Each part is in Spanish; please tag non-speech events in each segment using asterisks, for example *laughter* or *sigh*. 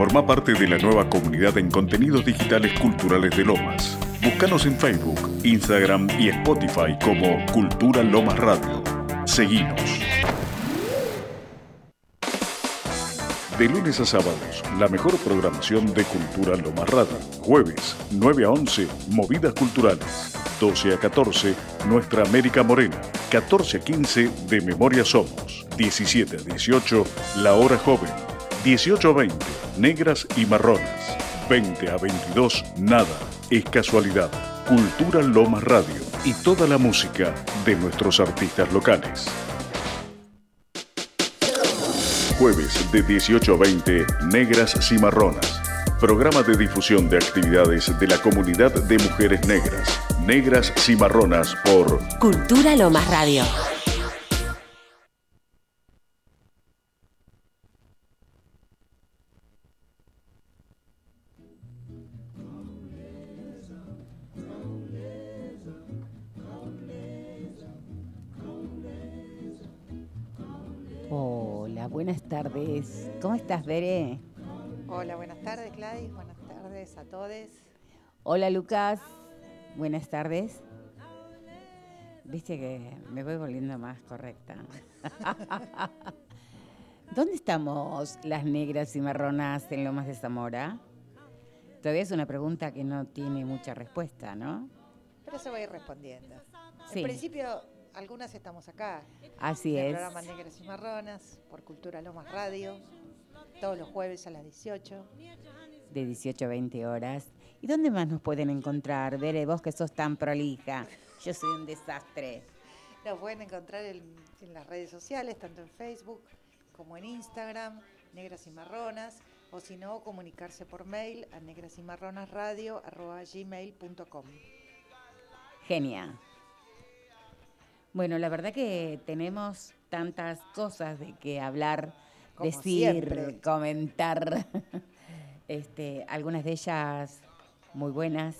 Forma parte de la nueva comunidad en contenidos digitales culturales de Lomas. Búscanos en Facebook, Instagram y Spotify como Cultura Lomas Radio. Seguinos. De lunes a sábados, la mejor programación de Cultura Lomas Radio. Jueves, 9 a 11, Movidas Culturales. 12 a 14, Nuestra América Morena. 14 a 15, De Memoria Somos. 17 a 18, La Hora Joven. 18 a 20, Negras y Marronas. 20 a 22, Nada, es casualidad. Cultura Lomas Radio y toda la música de nuestros artistas locales. Jueves de 18 a 20, Negras Cimarronas. Programa de difusión de actividades de la comunidad de mujeres negras. Negras Cimarronas por Cultura Lomas Radio. Buenas tardes. ¿Cómo estás, Bere? Hola, buenas tardes, Gladys. Buenas tardes a todos. Hola, Lucas. Buenas tardes. Viste que me voy volviendo más correcta. *laughs* ¿Dónde estamos las negras y marronas en Lomas de Zamora? Todavía es una pregunta que no tiene mucha respuesta, ¿no? Pero se va a ir respondiendo. Sí. En principio, algunas estamos acá. Así en el es. programa Negras y Marronas, por Cultura Lomas Radio, todos los jueves a las 18. De 18 a 20 horas. ¿Y dónde más nos pueden encontrar? Bere, vos que sos tan prolija. Yo soy un desastre. Nos pueden encontrar en, en las redes sociales, tanto en Facebook como en Instagram, Negras y Marronas, o si no, comunicarse por mail a negrasymarronasradio.gmail.com. Genial. Bueno, la verdad que tenemos tantas cosas de que hablar, Como decir, siempre. comentar. *laughs* Este, algunas de ellas muy buenas,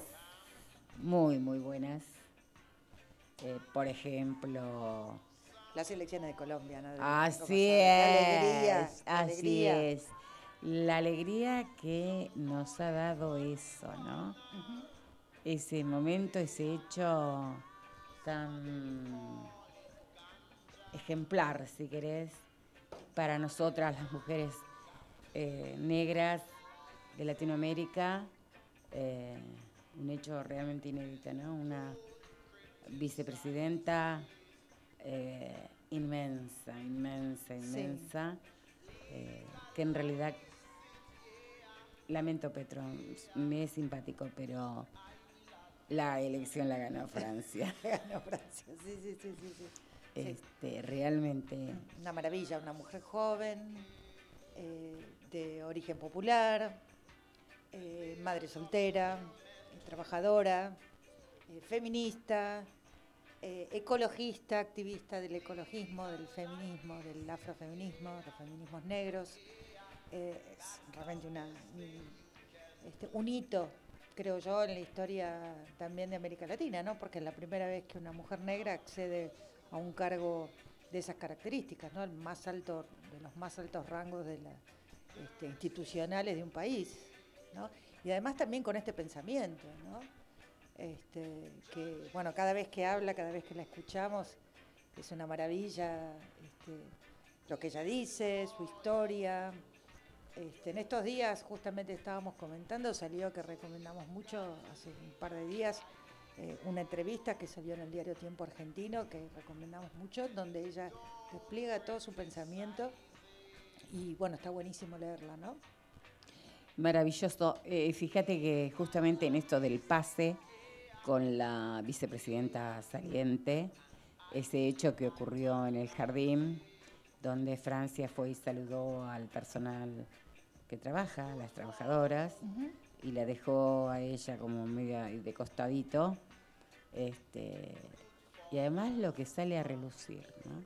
muy, muy buenas. Eh, por ejemplo, Las elecciones de Colombia, ¿no? De- así ¿cómo sabe? La alegría, es, la así alegría. es. La alegría que nos ha dado eso, ¿no? Ese momento, ese hecho tan ejemplar, si querés, para nosotras las mujeres eh, negras de Latinoamérica, eh, un hecho realmente inédito, ¿no? Una vicepresidenta eh, inmensa, inmensa, inmensa, que en realidad lamento Petro, me es simpático, pero la elección la ganó Francia. *laughs* Ganó Francia, sí, sí, sí, sí, sí. Este, realmente Una maravilla, una mujer joven, eh, de origen popular, eh, madre soltera, trabajadora, eh, feminista, ecologista, activista del ecologismo, del feminismo, del afrofeminismo, de los feminismos negros. Realmente una, un, este, hito, creo yo, en la historia también de América Latina, ¿no? Porque es la primera vez que una mujer negra accede a un cargo de esas características, ¿no? El más alto, de los más altos rangos de la, este, institucionales de un país, ¿no? Y además también con este pensamiento, ¿no? Este, que, bueno, cada vez que habla, cada vez que la escuchamos, es una maravilla este, lo que ella dice, su historia. Este, en estos días, justamente estábamos comentando, salió que recomendamos mucho hace un par de días eh, una entrevista que salió en el diario Tiempo Argentino, que recomendamos mucho, donde ella despliega todo su pensamiento y bueno, está buenísimo leerla, ¿no? maravilloso. Eh, fíjate que justamente en esto del pase con la vicepresidenta saliente, ese hecho que ocurrió en el jardín, donde Francia fue y saludó al personal que trabaja, las trabajadoras, y la dejó a ella como media de costadito. Este, y además lo que sale a relucir, ¿no?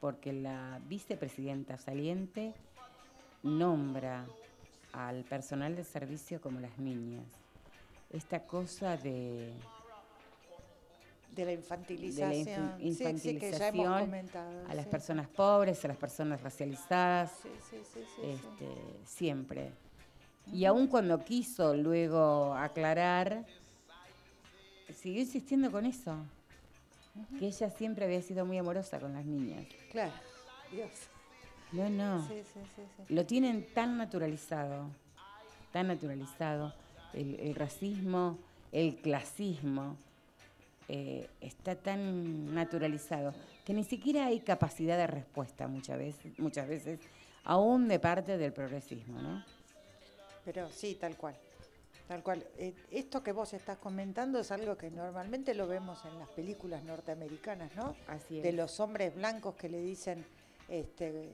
Porque la vicepresidenta saliente nombra al personal de servicio como las niñas. Esta cosa de, De la de infantilización. Sí, sí, que ya a las sí. personas pobres, a las personas racializadas, Sí, sí, sí, sí, sí. este, siempre. Y aun cuando quiso luego aclarar, siguió insistiendo con eso. Que ella siempre había sido muy amorosa con las niñas. Claro, Dios. No, no. Lo tienen tan naturalizado, tan naturalizado. El, el racismo, el clasismo, eh, está tan naturalizado que ni siquiera hay capacidad de respuesta muchas veces, muchas veces, aún de parte del progresismo, ¿no? Pero sí, tal cual. Tal cual. Eh, esto que vos estás comentando es algo que normalmente lo vemos en las películas norteamericanas, ¿no? Así es. De los hombres blancos que le dicen este, eh,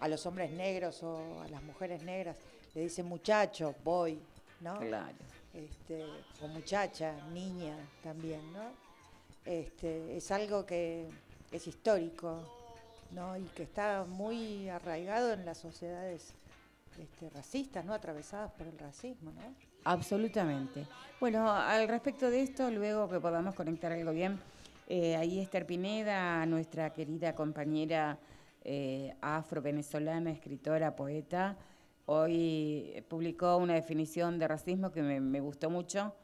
a los hombres negros o a las mujeres negras, le dicen muchacho, boy, ¿no? Claro. Este, o muchacha, niña también, ¿no? Este, es algo que es histórico, ¿no? Y que está muy arraigado en las sociedades este, racistas, ¿no? Atravesadas por el racismo, ¿no? Absolutamente. Bueno, al respecto de esto, luego que podamos conectar algo bien, eh, ahí Esther Pineda, nuestra querida compañera eh, afro-venezolana, escritora, poeta, hoy publicó una definición de racismo que me, me gustó mucho,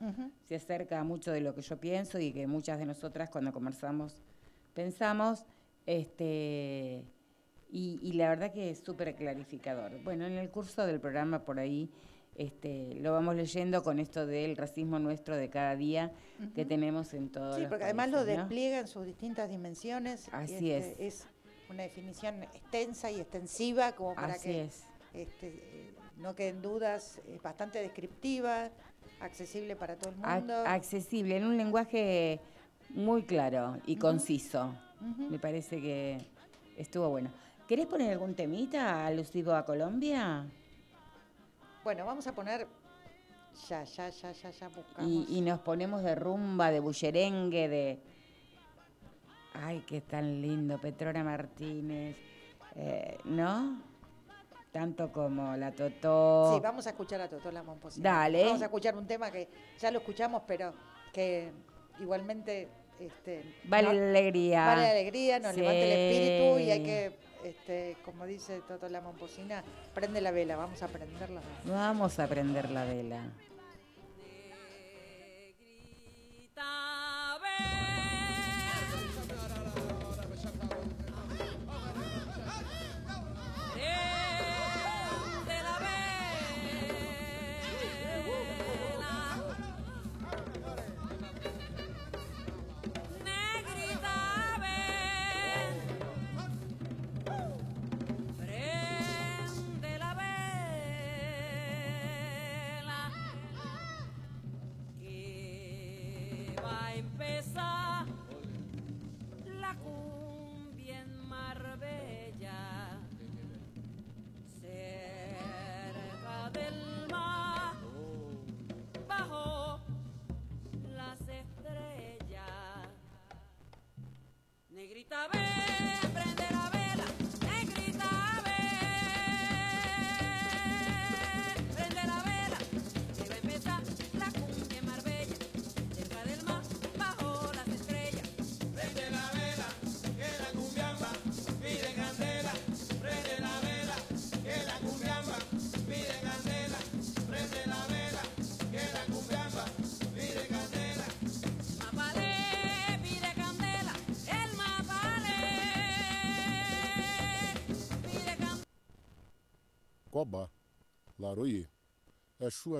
se acerca mucho de lo que yo pienso y que muchas de nosotras cuando conversamos pensamos, este, y, y la verdad que es súper clarificador. Bueno, en el curso del programa por ahí este, lo vamos leyendo con esto del racismo nuestro de cada día que tenemos en todos Sí, los porque además lo despliega en sus distintas dimensiones. y, Así este, Es una definición extensa y extensiva como para Así que es. Este, eh, no queden dudas, es bastante descriptiva, accesible para todo el mundo. accesible, en un lenguaje muy claro y conciso. Me parece que estuvo bueno. ¿Querés poner algún temita alusivo a Colombia? Bueno, vamos a poner ya, ya, ya, ya, ya buscamos. Y, y nos ponemos de rumba, de bullerengue, de... Ay, qué tan lindo, Petrona Martínez, eh, ¿no? Tanto como la Totó. Sí, vamos a escuchar a Totola Momposina. Dale. Vamos a escuchar un tema que ya lo escuchamos, pero que igualmente este, Vale no- la alegría. vale la alegría, nos levanta el espíritu y hay Sí. que, este, como dice Totola Momposina, prende la vela, vamos a prenderla. Vamos a prender la vela.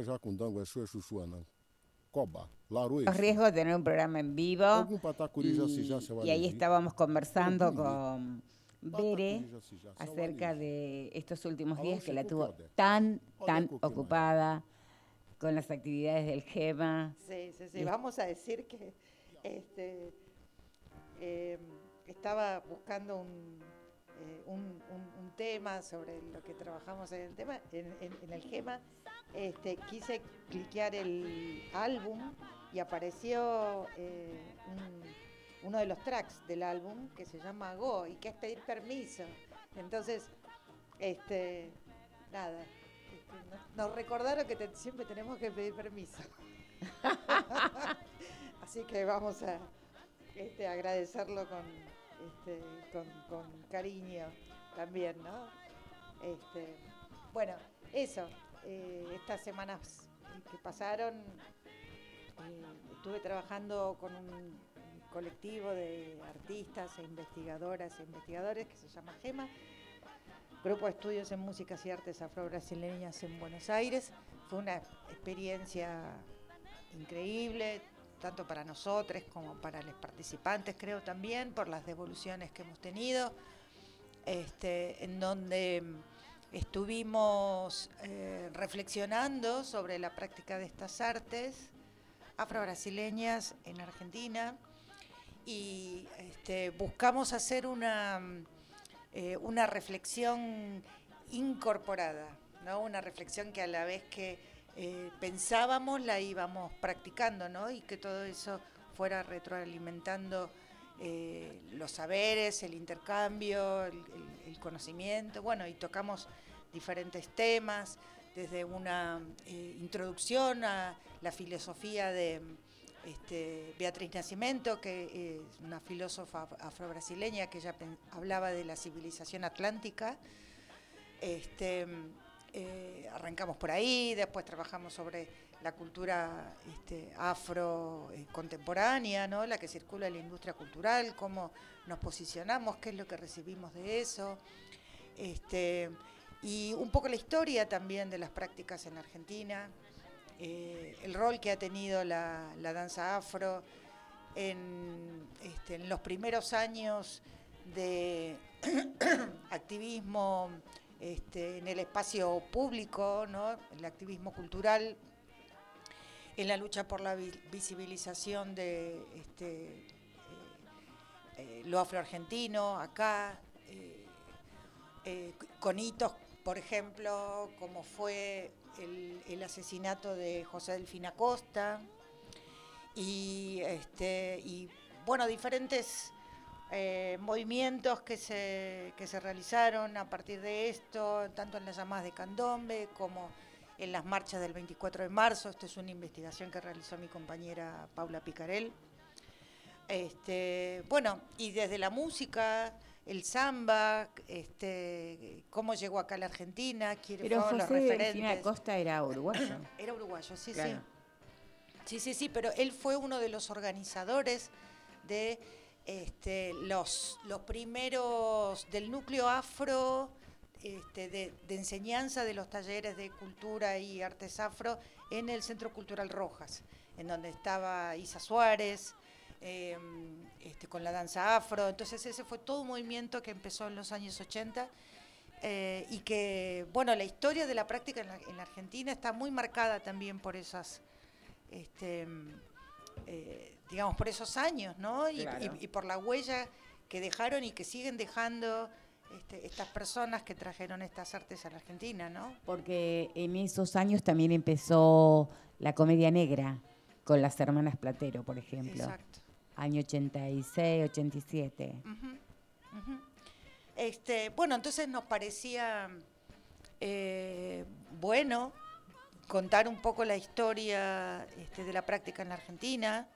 Jacundango. Coba. Los riesgos de tener un programa en vivo. Y, ahí estábamos conversando con Bere acerca de estos últimos días que la tuvo tan, tan ocupada con las actividades del GEMA. Sí, sí, sí. Y- Vamos a decir que este, eh, estaba buscando un, eh, un, un- un tema sobre lo que trabajamos en el tema, en, en- en el GEMA. Este, quise cliquear el álbum y apareció eh, un- uno de los tracks del álbum que se llama Go y que es pedir permiso. Entonces, este, nada, este, nos- nos recordaron que te- siempre tenemos que pedir permiso. *laughs* Así que vamos a este, agradecerlo con, este, con, cariño también, ¿no? Este, bueno, eso. eh, estas semanas que pasaron eh, estuve trabajando con un colectivo de artistas e investigadoras e investigadores que se llama GEMA, Grupo de Estudios en Músicas y Artes Afro-Brasileñas en Buenos Aires. Fue una experiencia increíble, tanto para nosotros como para los participantes, creo también, por las devoluciones que hemos tenido, este, en donde estuvimos eh, reflexionando sobre la práctica de estas artes afro-brasileñas en Argentina y este, buscamos hacer una, eh, una reflexión incorporada, ¿no? una reflexión que a la vez que eh, pensábamos la íbamos practicando ¿no? y que todo eso fuera retroalimentando eh, los saberes, el intercambio, el, conocimiento, bueno, y tocamos diferentes temas, desde una eh, introducción a la filosofía de este, Beatriz Nacimiento, que es una filósofa af- afrobrasileña que pen- hablaba de la civilización atlántica. Este, eh, arrancamos por ahí, después trabajamos sobre la cultura este, afro eh, contemporánea, ¿no? la que circula en la industria cultural, cómo nos posicionamos, qué es lo que recibimos de eso. Este, y un poco la historia también de las prácticas en Argentina, eh, el rol que ha tenido la, la danza afro en, este, en los primeros años de *coughs* activismo este, en el espacio público, el activismo cultural, en la lucha por la vi- visibilización de este, eh, eh, lo afroargentino acá, eh, eh, con hitos, por ejemplo, como fue el, asesinato de José Delfín Acosta, y, este, y bueno, diferentes eh, movimientos que se, que se realizaron a partir de esto, tanto en las llamadas de Candombe como en las marchas del 24 de marzo. Esta es una investigación que realizó mi compañera Paula Picarel. Este, bueno, y desde la música, el samba, este, cómo llegó acá a la Argentina, quiénes Pero los José referentes. Acosta era uruguayo. *coughs* Era uruguayo, sí, sí. Sí, sí, sí, pero él fue uno de los organizadores de este, los, los primeros del núcleo afro este, de, enseñanza de los talleres de cultura y artes afro en el Centro Cultural Rojas, en donde estaba Isa Suárez, eh, este, con la danza afro. Entonces ese fue todo un movimiento que empezó en los años 80 eh, y que, bueno, la historia de la práctica en la, en la Argentina está muy marcada también por esas, eh, digamos, por esos años, ¿no? Y, Claro. y- y por la huella que dejaron y que siguen dejando este, estas personas que trajeron estas artes a la Argentina, ¿no? Porque en esos años también empezó la comedia negra con las hermanas Platero, por ejemplo. Exacto. Año 86, 87. Ujú, ujú. Este, bueno, entonces nos parecía eh, bueno contar un poco la historia este, de la práctica en la Argentina,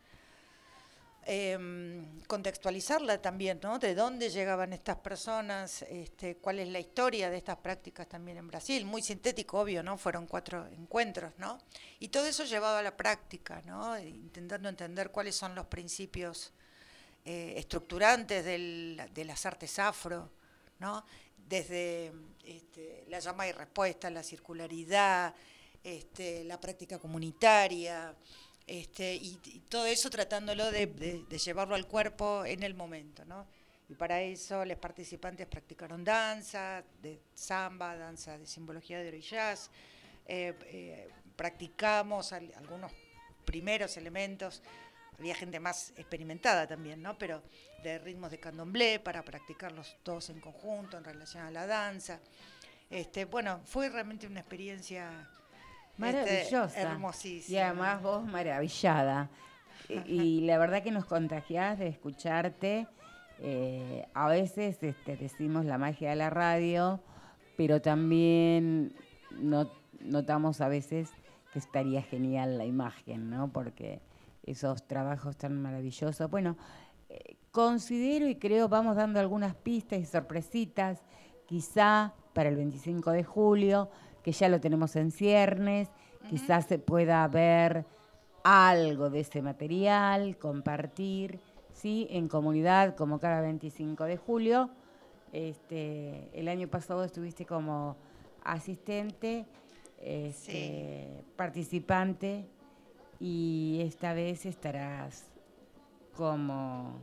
em, contextualizarla también, ¿no? De dónde llegaban estas personas, este, cuál es la historia de estas prácticas también en Brasil. Muy sintético, obvio, ¿no? Fueron cuatro encuentros, ¿no? Y todo eso llevado a la práctica, ¿no? Intentando entender cuáles son los principios eh, estructurantes de las artes afro, ¿no? Desde este, la llama y respuesta, la circularidad, este, la práctica comunitaria, este, y, y todo eso tratándolo de, de- de llevarlo al cuerpo en el momento, ¿no? Y para eso los participantes practicaron danza, de samba, danza de simbología de jazz, eh, eh, practicamos al- algunos primeros elementos, había gente más experimentada también, ¿no? Pero de ritmos de candomblé para practicarlos todos en conjunto en relación a la danza. Este, bueno, fue realmente una experiencia este, Maravillosa. hermosísima. Y además vos maravillada. Y, y la verdad que nos contagiás de escucharte. Eh, a veces este, decimos la magia de la radio, pero también no- notamos a veces que estaría genial la imagen, ¿no? Porque esos trabajos tan maravillosos. Bueno, eh, considero y creo vamos dando algunas pistas y sorpresitas, quizá para el 25 de julio, que ya lo tenemos en ciernes, quizás se pueda ver algo de ese material, compartir, ¿sí? En comunidad, como cada 25 de julio. Este, el año pasado estuviste como asistente, este, participante, y esta vez estarás como,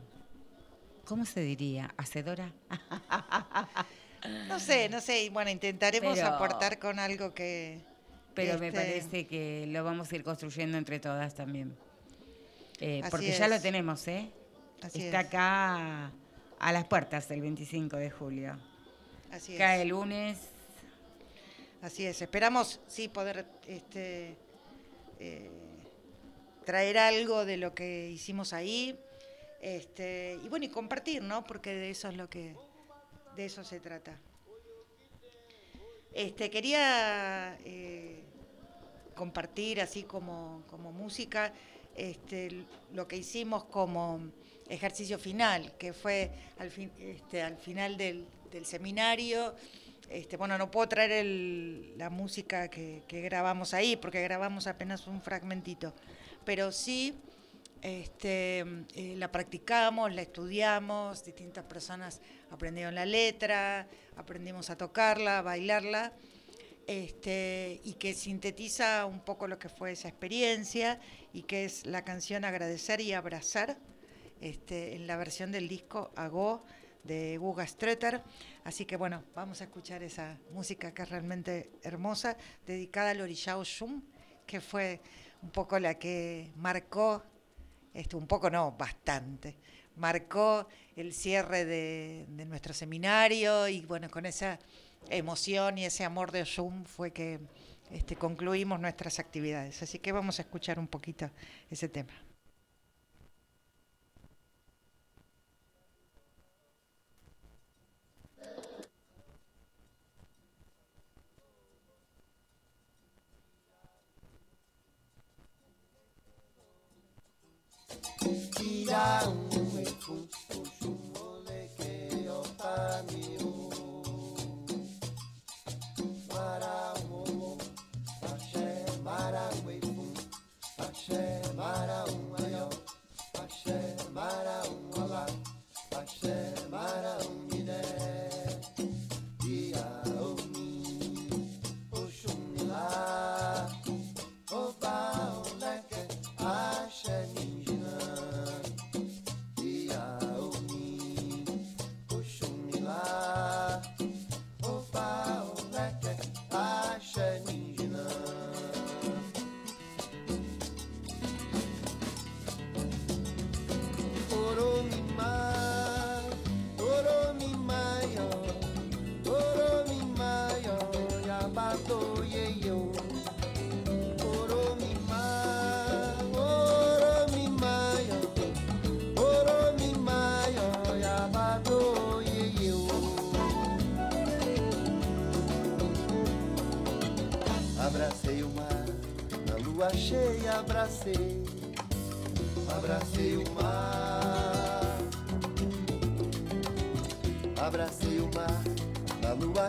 ¿cómo se diría? ¿Hacedora? *laughs* No sé, no sé. y Bueno, intentaremos Pero- aportar con algo que. Pero me parece que lo vamos a ir construyendo entre todas también. Eh, porque ya lo tenemos, ¿eh? Así Está es. acá a las puertas el 25 de julio. Así Cae es. el lunes. Así es. Esperamos, sí, poder este, eh, traer algo de lo que hicimos ahí. Este, y bueno, y compartir, ¿no? Porque de eso es lo que. De eso se trata. Este, quería eh, compartir así como, como música este, lo que hicimos como ejercicio final, que fue al, fin, este, al final del, del seminario. Este, bueno, no puedo traer el- la música que, que grabamos ahí, porque grabamos apenas un fragmentito, pero sí este, eh, la practicamos, la estudiamos, distintas personas aprendieron la letra, aprendimos a tocarla, a bailarla, este, y que sintetiza un poco lo que fue esa experiencia y que es la canción Agradecer y Abrazar, este, en la versión del disco Agó de Guga Streeter. Así que bueno, vamos a escuchar esa música que es realmente hermosa, dedicada al Orishao Shum, que fue un poco la que marcó este, un poco no, bastante. Marcó el cierre de, nuestro seminario y bueno, con esa emoción y ese amor de Oshun fue que este, concluimos nuestras actividades. Así que vamos a escuchar un poquito ese tema. down.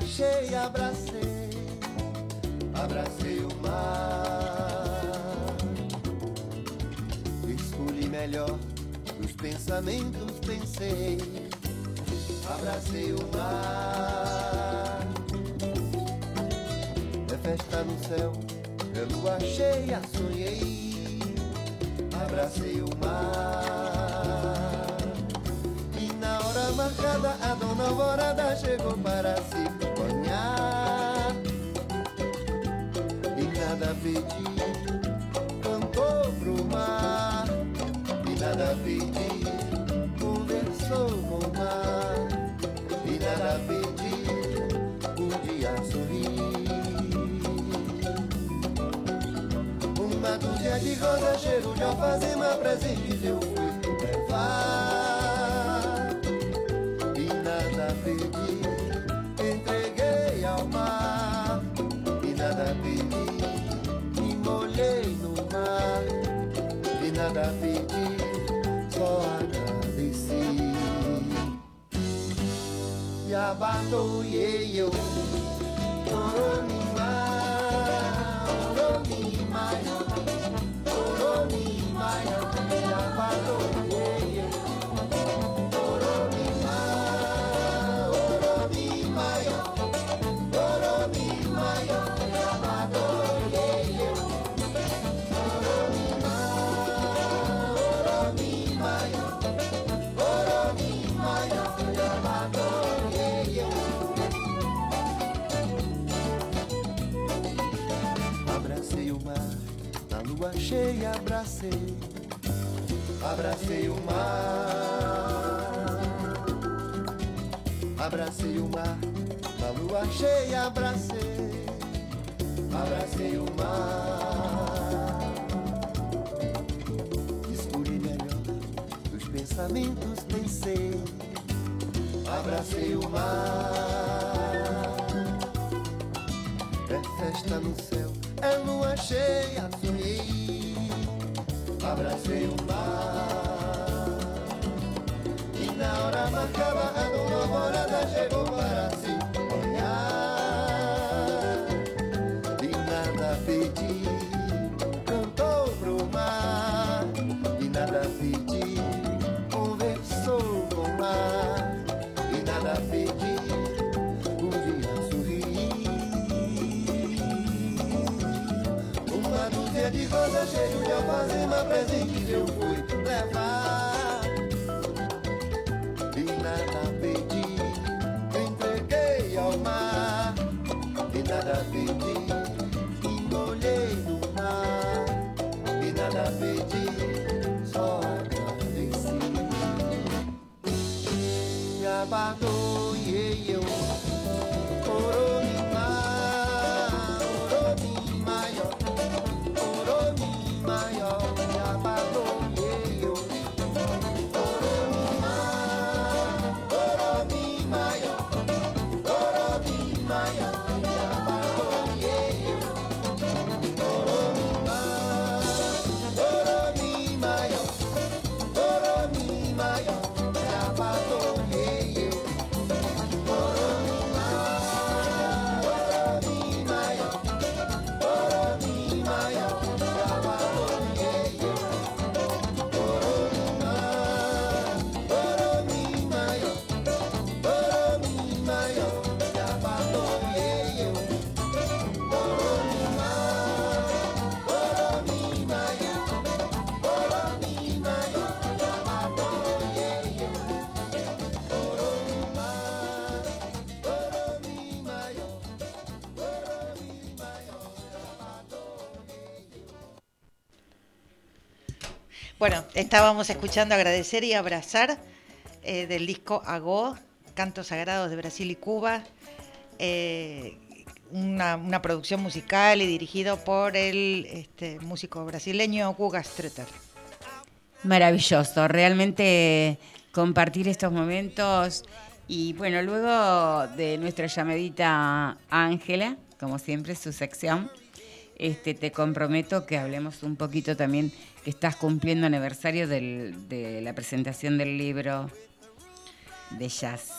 Cheia abracei, abracei o mar. Escolhi melhor, dos pensamentos pensei, abracei o mar. É festa no céu, é lua cheia, sonhei, abracei o mar. E na hora marcada, a dona Alvorada chegou para se cantou pro mar. E nada pedi, conversou com o mar. E nada pedi, um dia sorri. Uma dúzia de rosa, cheiro de alfazema, presentes eu fui sapato, yeah, yo. Cheia abracei, abracei o mar, abracei o mar, na lua cheia abracei, abracei o mar. Escolhi melhor dos pensamentos, pensei, abracei o mar. É festa no céu, é lua cheia, sonhei, abracei o mar. E na hora marcada, a dona morada chegou Bueno, estábamos escuchando Agradecer y Abrazar eh, del disco Agó, Cantos Sagrados de Brasil y Cuba, eh, una, producción musical y dirigido por el este, músico brasileño Guga Strutter. Maravilloso, realmente compartir estos momentos y bueno, luego de nuestra llamadita Ángela, como siempre su sección, este, te comprometo que hablemos un poquito también que estás cumpliendo aniversario del- de la presentación del libro de jazz.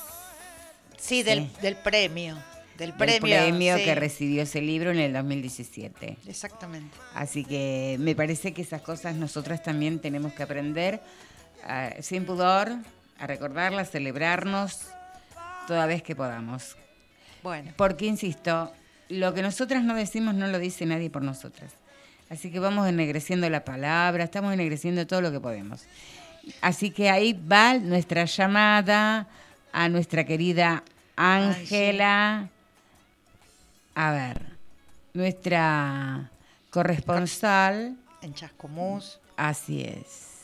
Sí, del, Sí. del premio. Del Del premio, premio sí. que recibió ese libro en el 2017. Exactamente. Así que me parece que esas cosas nosotras también tenemos que aprender ah, sin pudor a recordarlas, celebrarnos toda vez que podamos. Bueno, Porque, insisto, lo que nosotras no decimos no lo dice nadie por nosotras. Así que vamos ennegreciendo la palabra, estamos ennegreciendo todo lo que podemos. Así que ahí va nuestra llamada a nuestra querida Ángela. A ver, nuestra corresponsal. en Chascomús. Así es.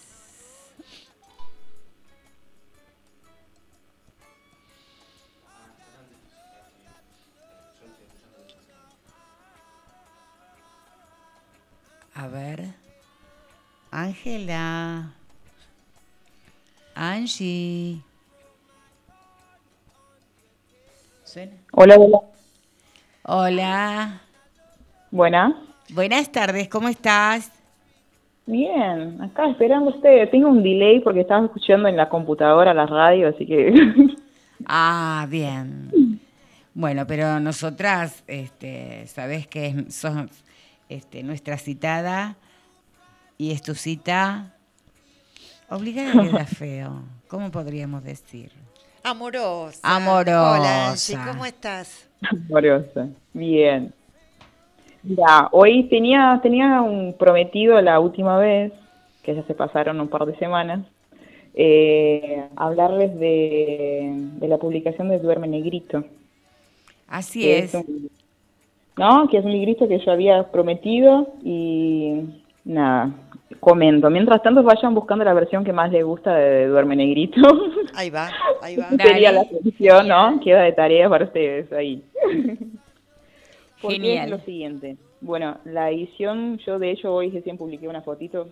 A ver. Ángela. Angie. ¿Suena? Hola, hola. Hola. Buena. Buenas tardes, ¿cómo estás? Bien, acá esperando a usted. Tengo un delay porque estaba escuchando en la computadora la radio, así que... *laughs* Ah, bien. Bueno, pero nosotras, este, sabes que sos este, nuestra citada y es tu cita obligada queda *laughs* feo. ¿Cómo podríamos decir? Amorosa. Amorosa. Hola, Angie, ¿cómo estás? Amorosa. Bien. Mira, hoy tenía, tenía un prometido la última vez, que ya se pasaron un par de semanas, eh, hablarles de, de la publicación de Duerme Negrito. Así es. un- ¿no? Que es un librito que yo había prometido y nada, comento. Mientras tanto, vayan buscando la versión que más les gusta de Duerme Negrito. *laughs* Ahí va, ahí va. Dale. Sería la solución, ¿no? Queda de tarea para ustedes ahí. *laughs* Genial. es lo siguiente. Bueno, la edición, yo de hecho hoy recién publiqué una fotito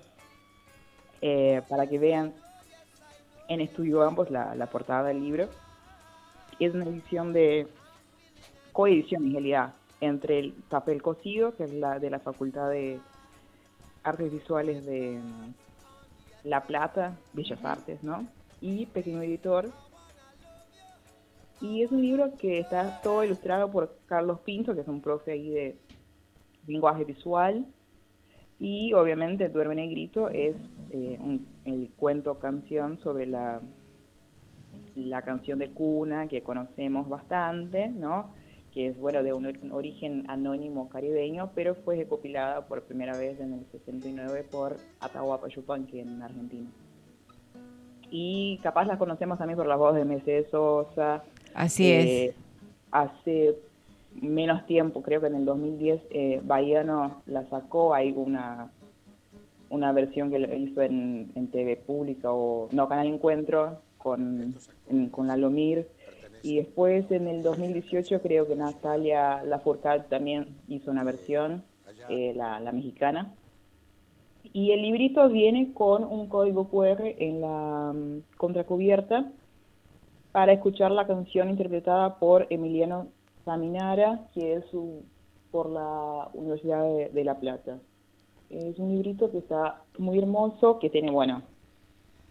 eh, para que vean en Estudio Ambos la, la portada del libro. Es una edición de coedición en realidad entre el papel cocido, que es la de la Facultad de Artes Visuales de mm, La Plata, Bellas Artes, ¿no? Y Pequeño Editor. Y es un libro que está todo ilustrado por Carlos Pinto, que es un profe ahí de lenguaje visual. Y obviamente Duerme Negrito es eh, un- el cuento canción sobre la, la canción de cuna que conocemos bastante, ¿no? Que es, bueno, de un or- origen anónimo caribeño, pero fue recopilada por primera vez en el 69 por Atahualpa Yupanqui en Argentina. Y capaz la conocemos también por la voz de Mercedes Sosa, Así eh, es. Hace menos tiempo, creo que en el 2010, eh, Bahiano la sacó, hay una, una versión que hizo en, en TV Pública o, no, Canal Encuentro con, en- con la Lomir. Y después en el 2018 creo que Natalia Lafourcade también hizo una versión, eh, la, mexicana. Y el librito viene con un código QR en la mm, contracubierta para escuchar la canción interpretada por Emiliano Saminara, que es su- por la Universidad de, de La Plata. Es un librito que está muy hermoso, que tiene, bueno,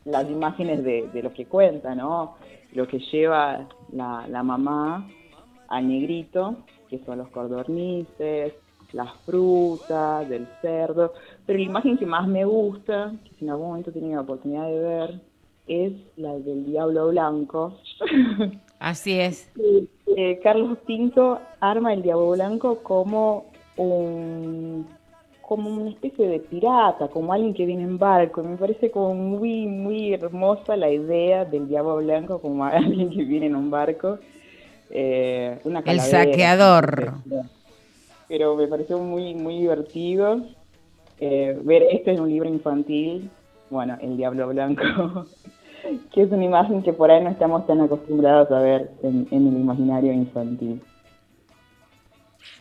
las imágenes de, de lo que cuenta, ¿no? Lo que lleva la, la mamá al negrito, que son los cordornices, las frutas, del cerdo. Pero la imagen que más me gusta, que si en algún momento tienen la oportunidad de ver, es la del diablo blanco. *laughs* Así es. Eh, Carlos Pinto arma el Diablo Blanco como un como una especie de pirata, como alguien que viene en barco. Me parece como muy muy hermosa la idea del Diablo Blanco como *laughs* alguien que viene en un barco. Eh, una El saqueador. Pero me pareció muy muy divertido eh, ver esto en un libro infantil. Bueno, el Diablo Blanco. *laughs* que es una imagen que por ahí no estamos tan acostumbrados a ver en, en el imaginario infantil.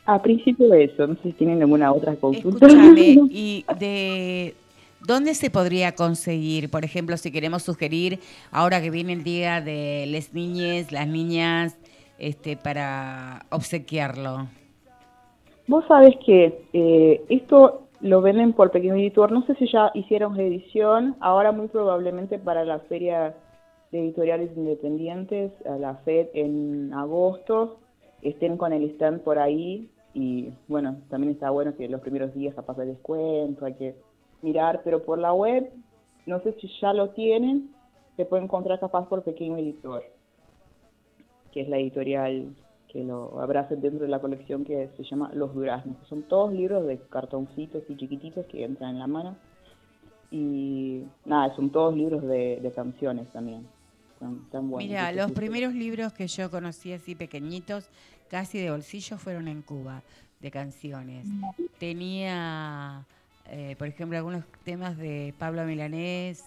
A principio de eso, no sé si tienen alguna otra consulta. Escúchame, *laughs* ¿y de dónde se podría conseguir? Por ejemplo, si queremos sugerir, ahora que viene el día de las niñas, las niñas, este, para obsequiarlo. Vos sabés que eh, esto lo venden por pequeño editor, no sé si ya hicieron reedición, ahora muy probablemente para la feria de editoriales independientes, a la FED en agosto, estén con el stand por ahí y bueno, también está bueno que los primeros días capaz de descuento, hay que mirar, pero por la web, no sé si ya lo tienen, se puede encontrar capaz por pequeño editor, que es la editorial que lo abracen dentro de la colección que se llama Los Duraznos. Son todos libros de cartoncitos y chiquititos que entran en la mano. Y nada, son todos libros de canciones también. Son tan buenos. Mira, los primeros libros que yo conocí así pequeñitos, casi de bolsillo, fueron en Cuba, de canciones. Tenía, eh, por ejemplo, algunos temas de Pablo Milanés,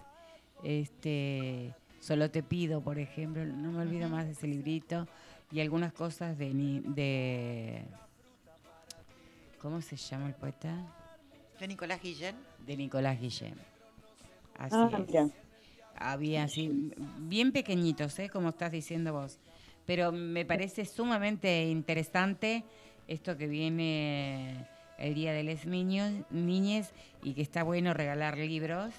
este, Solo te pido, por ejemplo, no me olvido más de ese librito, y algunas cosas de, ni- de ¿cómo se llama el poeta? De Nicolás Guillén. De Nicolás Guillén. Así Ah, es. mira. Había así, bien pequeñitos, ¿eh? como estás diciendo vos. Pero me parece sumamente interesante esto que viene el Día de los Niños, Niñes, y que está bueno regalar libros.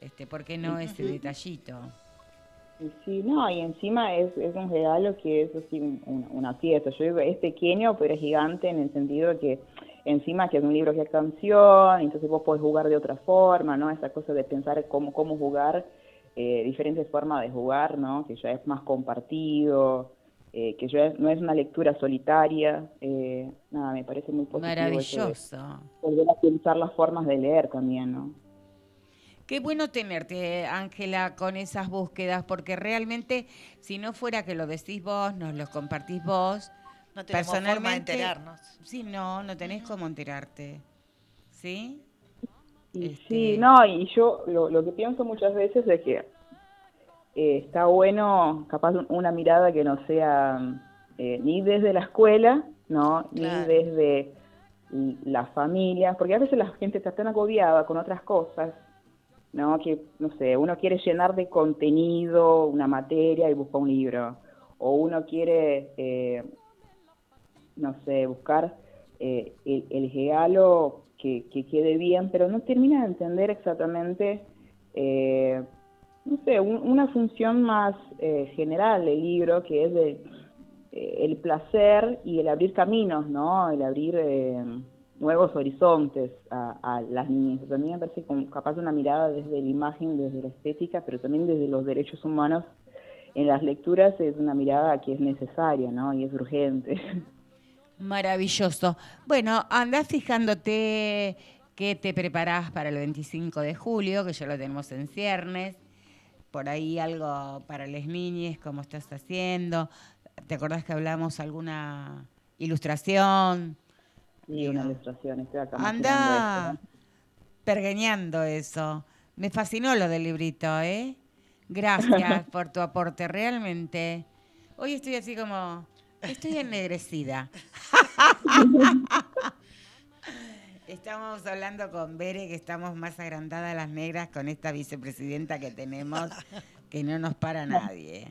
Este, ¿Por qué no ese detallito? Sí, no, y encima es, es un regalo que es así un- una, una fiesta. Yo digo, es pequeño, pero es gigante en el sentido de que encima que es un libro que es canción, entonces vos podés jugar de otra forma, ¿no? Esa cosa de pensar cómo, cómo jugar, eh, diferentes formas de jugar, ¿no? Que ya es más compartido, eh, que ya es- no es una lectura solitaria. eh, nada, me parece muy positivo. Maravilloso. Volver a pensar las formas de leer también, ¿no? Qué bueno tenerte, Ángela, con esas búsquedas, porque realmente, si no fuera que lo decís vos, nos lo compartís vos, No tenemos forma de personalmente, enterarnos. Sí, no, no tenés cómo enterarte. ¿Sí? Y Este, Sí, no, y yo lo, lo que pienso muchas veces es que eh, está bueno, capaz un- una mirada que no sea eh, ni desde la escuela, ¿no? Claro. Ni desde las familias, porque a veces la gente está tan agobiada con otras cosas, ¿no? Que, no sé, uno quiere llenar de contenido una materia y busca un libro, o uno quiere, eh, no sé, buscar eh, el, el regalo que, que quede bien, pero no termina de entender exactamente, eh, no sé, un- una función más eh, general del libro, que es de, eh, el placer y el abrir caminos, ¿no? El abrir eh, nuevos horizontes a, las niñas. A mí me parece como capaz una mirada desde la imagen, desde la estética, pero también desde los derechos humanos en las lecturas es una mirada que es necesaria, ¿no? Y es urgente. *laughs* Maravilloso. Bueno, anda fijándote que te preparás para el 25 de julio, que ya lo tenemos en ciernes. Por ahí algo para las niñas, cómo estás haciendo. ¿Te acordás que hablamos alguna ilustración? Y una Digo, ilustración, estoy acá Anda esto. pergeñando eso. Me fascinó lo del librito, ¿eh? Gracias *laughs* por tu aporte, realmente. Hoy estoy así como, estoy ennegrecida. Estamos hablando con Bere que estamos más agrandadas las negras con esta vicepresidenta que tenemos, que no nos para nadie.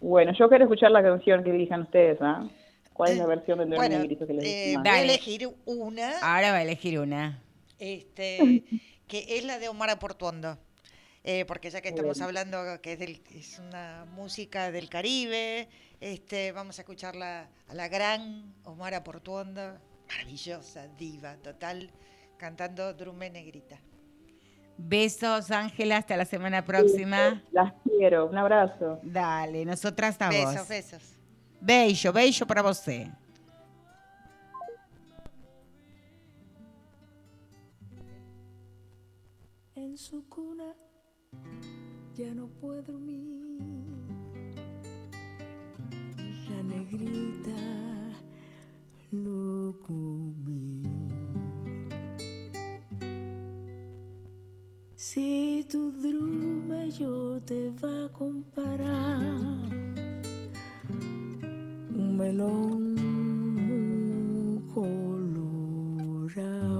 Bueno, yo quiero escuchar la canción que dirijan ustedes, ¿ah? ¿Cuál es la versión del Bueno, Negrito que les eh, gusta más? voy a elegir una, Ahora va a elegir una. este, *laughs* que es la de Omar Portuondo. Eh, porque ya que estamos hablando que es, del- es una música del Caribe, este, vamos a escucharla a la gran Omar Portuondo, maravillosa, diva, total, cantando Drume Negrita. Besos, Ángela, hasta la semana próxima. Las quiero, un abrazo. Dale, nosotras a Besos, vos. besos. Beijo, beijo para você. En su cuna ya no puedo dormir. La negrita lo comí. Si tu drume yo te va a comparar un melón colorado.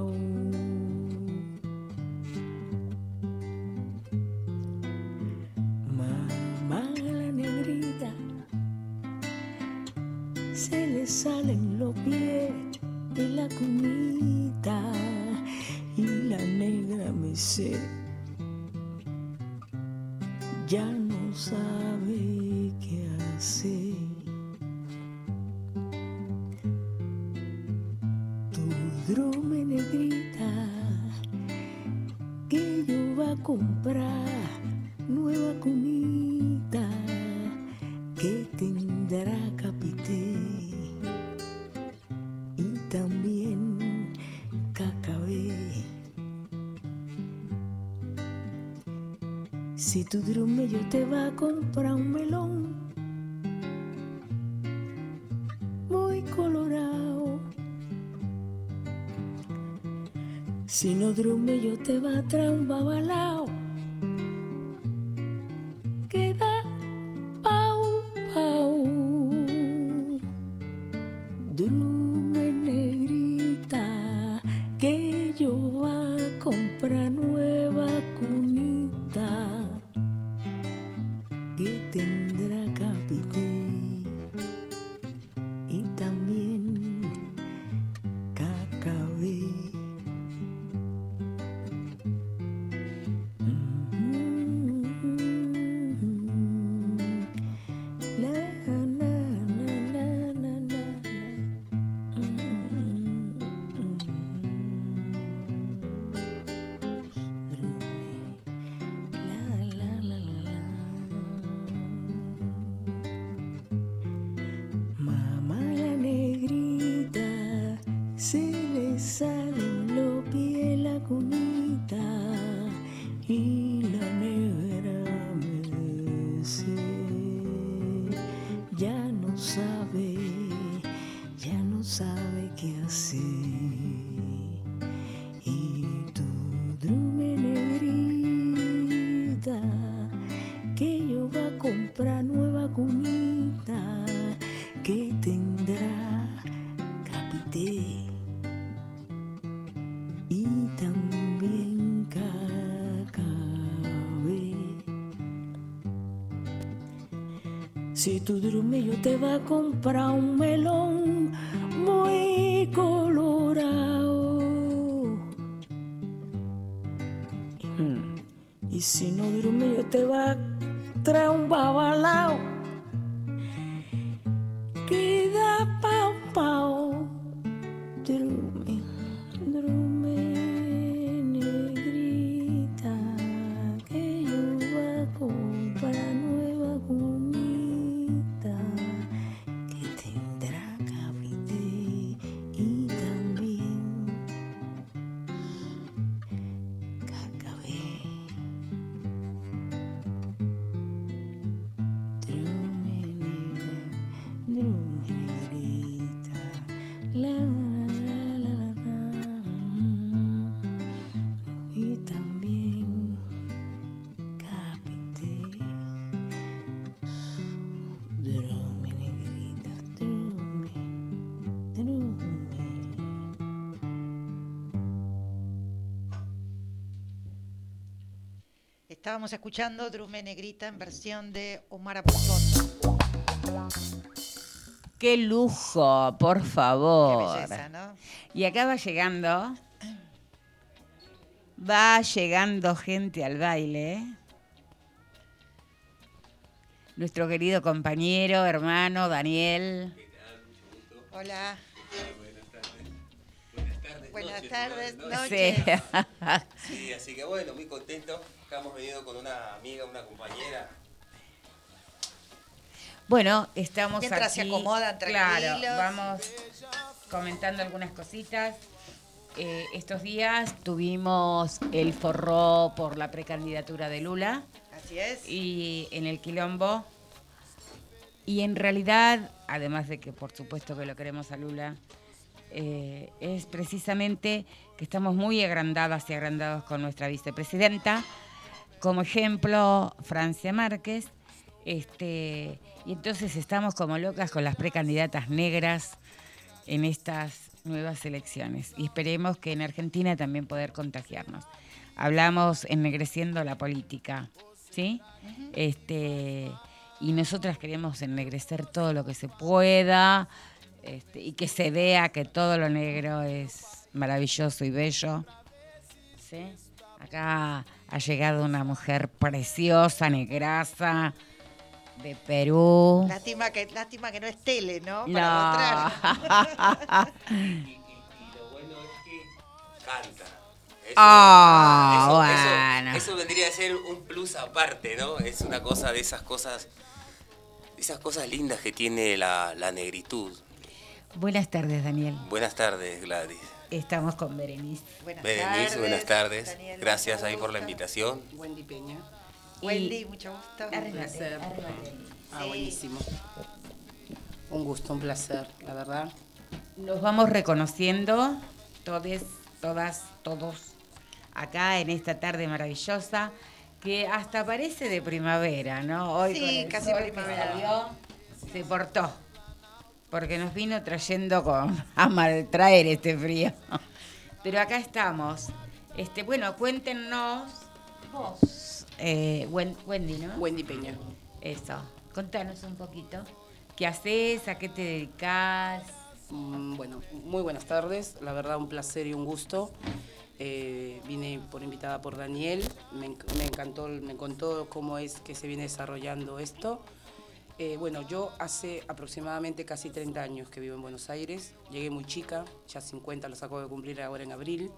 Se le salen los pies de la cunita y la negra me sé ya no sabe qué hacer. Tu drume negrita que yo va a comprar nueva cunita que tendrá capité Si tu drumello te va a comprar un melón muy colorado, si no drumello te va a traer babalao tu drumillo te va a comprar un melón Estábamos escuchando Drume Negrita en versión de Omar Apostondo. Qué lujo, por favor. Qué belleza, ¿no? Y acá va llegando. Va llegando gente al baile. Nuestro querido compañero, hermano, Daniel. Hola. Buenas noches, tardes, buenas noches. Sí. Sí, así que bueno, muy contento. Acá hemos venido con una amiga, una compañera. Bueno, estamos Mientras aquí. se acomodan Claro, tranquilos. vamos comentando algunas cositas. Eh, estos días tuvimos el forró por la precandidatura de Lula Así es. y en el quilombo. Y en realidad, además de que por supuesto que lo queremos a Lula, eh, es precisamente que estamos muy agrandadas y agrandados con nuestra vicepresidenta. Como ejemplo, Francia Márquez. Este, y entonces estamos como locas con las precandidatas negras en estas nuevas elecciones. Y esperemos que en Argentina también poder contagiarnos. Hablamos ennegreciendo la política, ¿sí? Este, y nosotras queremos ennegrecer todo lo que se pueda este, y que se vea que todo lo negro es maravilloso y bello. ¿sí? Acá ha llegado una mujer preciosa, negrasa, de Perú. Lástima que, lástima que no es tele, ¿no? No. Para mostrar. Y, y- y lo bueno es *laughs* que canta. Eso, Ah, eso- eso- bueno. eso vendría a ser un plus aparte, ¿no? Es una cosa de esas cosas, de esas cosas lindas que tiene la, la negritud. Buenas tardes, Daniel. Buenas tardes, Gladys. Estamos con Berenice. Buenas Berenice, tardes. buenas tardes. Daniel, Gracias ahí por la invitación. Wendy Peña. Wendy, mucho gusto. Arrímate, placer. Ah, buenísimo. Un gusto, un placer, la verdad. Nos vamos reconociendo, todes, todas, todos, acá en esta tarde maravillosa, que hasta parece de primavera, ¿no? Hoy Sí, con el casi sol que primavera. salió, se portó, porque nos vino trayendo con, *laughs* a maltraer este frío. Pero acá estamos. Este, bueno, cuéntenos vos, eh, Wen- Wendy, ¿no? Wendy Peña. Eso, contanos un poquito. ¿Qué haces? ¿A qué te dedicas? Mm, Bueno, muy buenas tardes. La verdad, un placer y un gusto. Eh, vine por invitada por Daniel. Me, me encantó, me contó cómo es que se viene desarrollando esto. Eh, bueno, yo hace aproximadamente casi 30 años que vivo en Buenos Aires. Llegué muy chica, ya 50 los acabo de cumplir ahora en abril.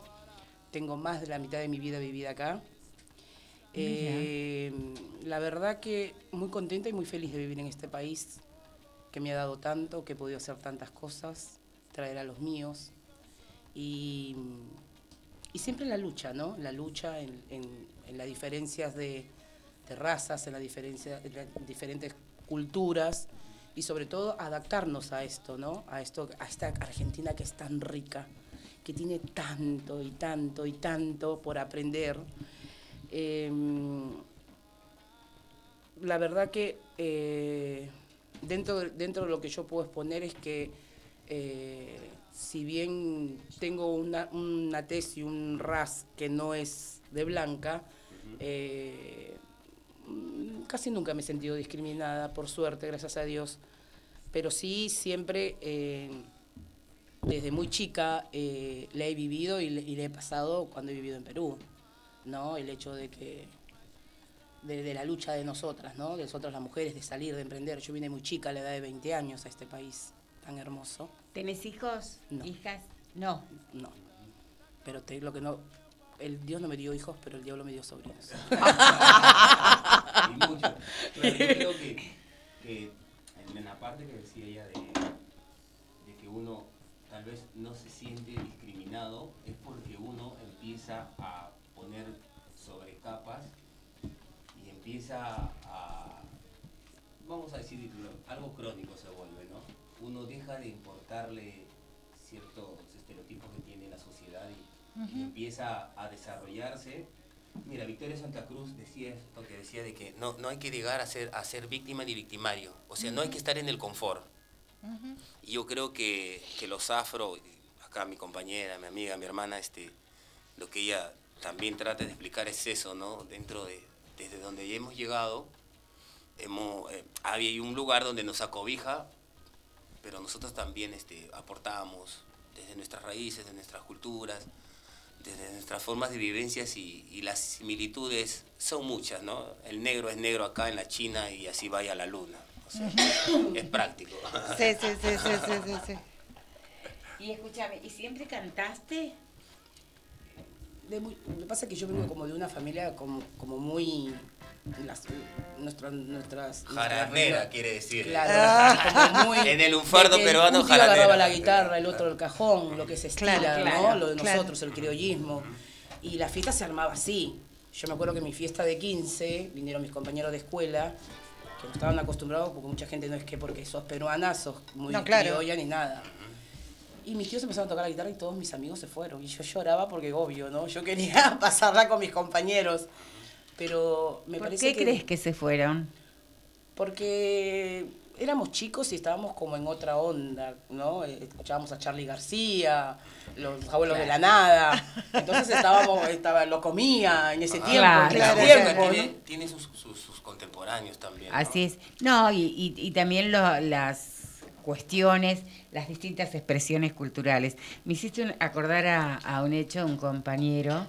Tengo más de la mitad de mi vida vivida acá. Eh, la verdad que muy contenta y muy feliz de vivir en este país que me ha dado tanto, que he podido hacer tantas cosas, traer a los míos. Y, y siempre la lucha, ¿no? La lucha en, en- en las diferencias de, de razas, en las diferencias, en las diferentes culturas y sobre todo adaptarnos a esto, ¿no? A esto, a esta Argentina que es tan rica, que tiene tanto y tanto y tanto por aprender. Em, la verdad que eh, dentro, de- dentro de lo que yo puedo exponer es que eh, si bien tengo una, una tesis, un RAS que no es de blanca, eh, casi nunca me he sentido discriminada, por suerte, gracias a Dios. Pero sí, siempre, eh, desde muy chica, eh, la he vivido y le, y le he pasado cuando he vivido en Perú, ¿no? El hecho de que, de, de la lucha de nosotras, ¿no? De nosotras las mujeres, de salir, de emprender. Yo vine muy chica, a la edad de 20 años, a este país tan hermoso. ¿Tenés hijos? No. ¿Hijas? No. No. Pero te, lo que no. El Dios no me dio hijos, pero el diablo me dio sobrinos. *laughs* Y mucho. Pero yo creo que, en la parte que decía ella de, que uno tal vez no se siente discriminado es porque uno empieza a poner sobrecapas y empieza a, vamos a decir, algo crónico se vuelve, ¿no? Uno deja de importarle ciertos estereotipos que tiene la sociedad y, y empieza a desarrollarse. Mira, Victoria Santa Cruz decía esto que decía de que no, no hay que llegar a ser, a ser víctima ni victimario. O sea, no hay que estar en el confort. Ujú. Y yo creo que, que los afro, acá mi compañera, mi amiga, mi hermana, este, lo que ella también trata de explicar es eso, ¿no? Dentro de, desde donde ya hemos llegado, hemos, eh, había un lugar donde nos acobija, pero nosotros también este, aportamos desde nuestras raíces, de nuestras culturas, desde nuestras formas de vivencias y, y las similitudes son muchas, ¿no? El negro es negro acá en la China y así vaya a la luna. O sea, es práctico. Sí, sí, sí, sí, sí, sí, sí. Y escúchame, ¿y siempre cantaste? De muy- lo que pasa es que yo vengo como de una familia como, como muy... Las, nuestra- nuestras... Jaranera, nuestras- quiere decir. Claro, como muy- *laughs* En el lunfardo peruano, Un agarraba la guitarra, el otro el cajón, lo que se estila, Claro, ¿no? claro, Lo de claro. nosotros, el criollismo. Y la fiesta se armaba así. Yo me acuerdo que en mi fiesta de 15 vinieron mis compañeros de escuela, que no estaban acostumbrados, porque mucha gente no es que porque sos peruana, sos muy No, claro. criolla ni nada. Y mis tíos empezaron a tocar la guitarra y todos mis amigos se fueron. Y yo lloraba porque, obvio, ¿no? Yo quería *laughs* pasarla con mis compañeros. Pero me ¿Por parece qué crees que se fueron? porque éramos chicos y estábamos como en otra onda, ¿no? Eh, Escuchábamos a Charlie García, los abuelos de la nada. *laughs* Entonces estábamos, estaba, lo comía en ese tiempo. Claro. en ese La Claro, música tiempo, ¿no? tiene, tiene sus, sus- sus contemporáneos también. ¿no? Así es. No, y, y- y también lo- las cuestiones, las distintas expresiones culturales. Me hiciste un- acordar a, a un hecho, un compañero,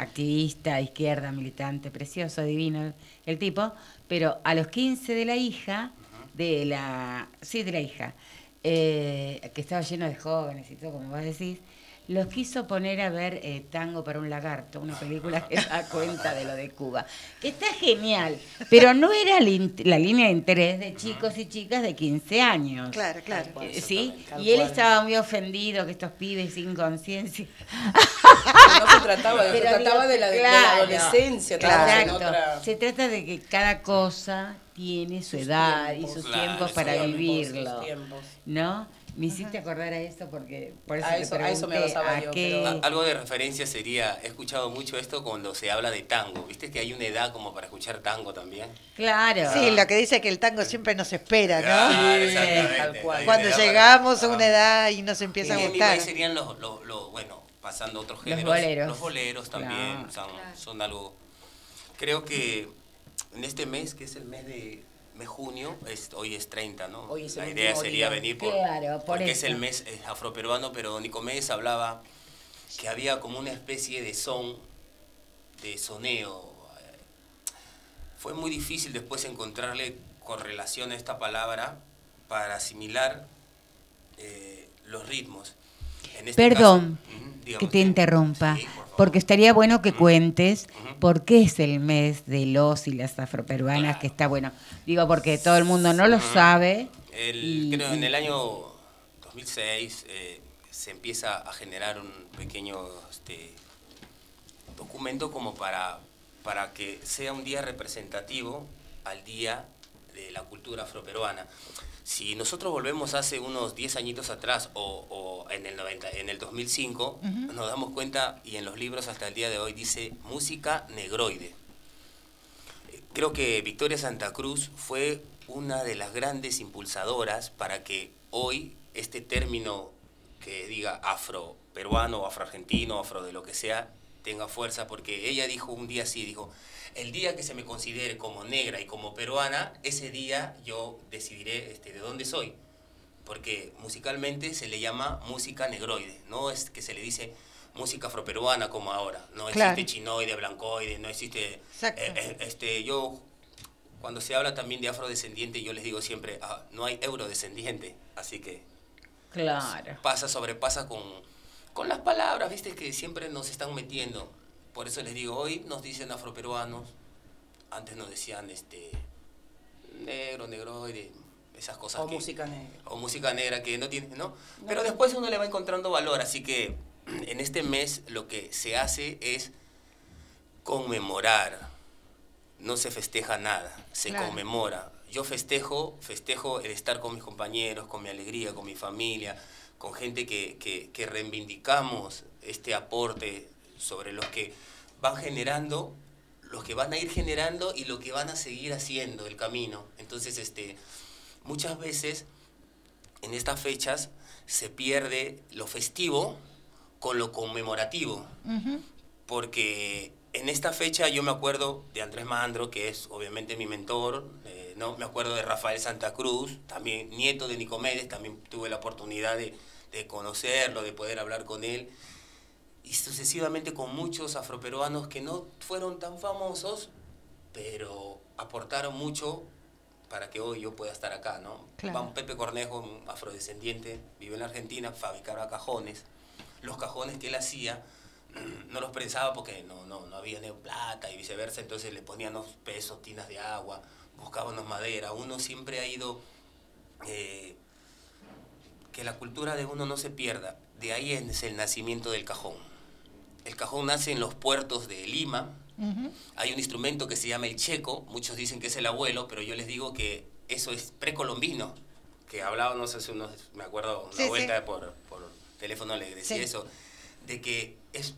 activista, izquierda, militante, precioso, divino el tipo, pero a los 15 de la hija, de la, sí, de la hija, eh, que estaba lleno de jóvenes y todo, como vos decís, los quiso poner a ver eh, Tango para un lagarto, una película que da *laughs* cuenta de lo de Cuba. Está genial, pero no era la línea de interés de chicos y chicas de 15 años. Claro, claro. Eh, ¿Sí? Y él estaba muy ofendido que estos pibes sin conciencia. No se trataba de, se trataba de la, de claro, la adolescencia, otra- Se trata de que cada cosa tiene su edad y sus Claro, tiempos para vivirlo. tiempos. ¿No? Me hiciste acordar a eso porque por eso A te eso- a eso me basaba a yo, qué- Algo de referencia sería, he escuchado mucho esto cuando se habla de tango. ¿Viste que hay una edad como para escuchar tango también? Claro. Sí, lo que dice que el tango siempre nos espera, ¿no? Claro, exactamente. tal cual. Cuando para- llegamos a una edad y nos empieza a gustar. país serían los, los, los- bueno, pasando a otros Los géneros. boleros. Los boleros también Claro. son, son algo... Creo que en este mes, que es el mes de mes junio, es, hoy es 30, ¿no? Hoy es el La idea sería día. venir por, Claro, por porque es el mes eh, afroperuano, pero Nicomedes hablaba que había como una especie de son, de soneo. eh, Fue muy difícil después encontrarle correlación a esta palabra para asimilar eh, los ritmos. En este Perdón caso- que te interrumpa, Sí. Porque estaría bueno que cuentes por qué es el mes de los y las afroperuanas, que está bueno. Digo, porque todo el mundo no lo sabe. El- y- creo en el año 2006 eh, se empieza a generar un pequeño este, documento como para, para que sea un día representativo al día de la cultura afroperuana. Si nosotros volvemos hace unos 10 añitos atrás o, o en, el 90, en el 2005, nos damos cuenta, y en los libros hasta el día de hoy dice música negroide. Creo que Victoria Santa Cruz fue una de las grandes impulsadoras para que hoy este término que diga afro peruano, afro argentino, afro de lo que sea, tenga fuerza, porque ella dijo un día así, dijo, el día que se me considere como negra y como peruana, ese día yo decidiré este, de dónde soy. Porque musicalmente se le llama música negroide, no es que se le dice música afroperuana como ahora. No Claro. existe chinoide, blancoide, no existe... Eh, eh, este, yo, cuando se habla también de afrodescendiente, yo les digo siempre, ah, no hay eurodescendiente, así que Claro. pasa, sobrepasa con, con las palabras, viste, que siempre nos están metiendo. Por eso les digo, hoy nos dicen afroperuanos, antes nos decían este negro, negroide, esas cosas O que- música negra. o música negra que no tiene, ¿no? Pero después uno le va encontrando valor, así que en este mes lo que se hace es conmemorar. No se festeja nada, se Claro. conmemora. Yo festejo, festejo el estar con mis compañeros, con mi alegría, con mi familia, con gente que, que, que reivindicamos este aporte sobre los que van generando, los que van a ir generando y lo que van a seguir haciendo el camino. Entonces, este, muchas veces en estas fechas se pierde lo festivo con lo conmemorativo, porque en esta fecha yo me acuerdo de Andrés Mandro, que es obviamente mi mentor, eh, ¿no? me acuerdo de Rafael Santa Cruz, también nieto de Nicomedes, también tuve la oportunidad de, de conocerlo, de poder hablar con él, y sucesivamente con muchos afroperuanos que no fueron tan famosos, pero aportaron mucho para que hoy yo pueda estar acá, ¿no? Claro. Pepe Cornejo, un afrodescendiente, vive en la Argentina, fabricaba cajones. Los cajones que él hacía *clears throat* no los prensaba porque no, no, no había plata y viceversa, entonces le ponían unos pesos, tinas de agua, buscábamos madera. Uno siempre ha ido eh, que la cultura de uno no se pierda. De ahí es el nacimiento del cajón. El cajón nace en los puertos de Lima. Hay un instrumento que se llama el checo. Muchos dicen que es el abuelo, pero yo les digo que eso es precolombino. Que hablábamos hace unos, me acuerdo, una Sí, sí. vuelta Por, por teléfono le decía Sí. eso, de que es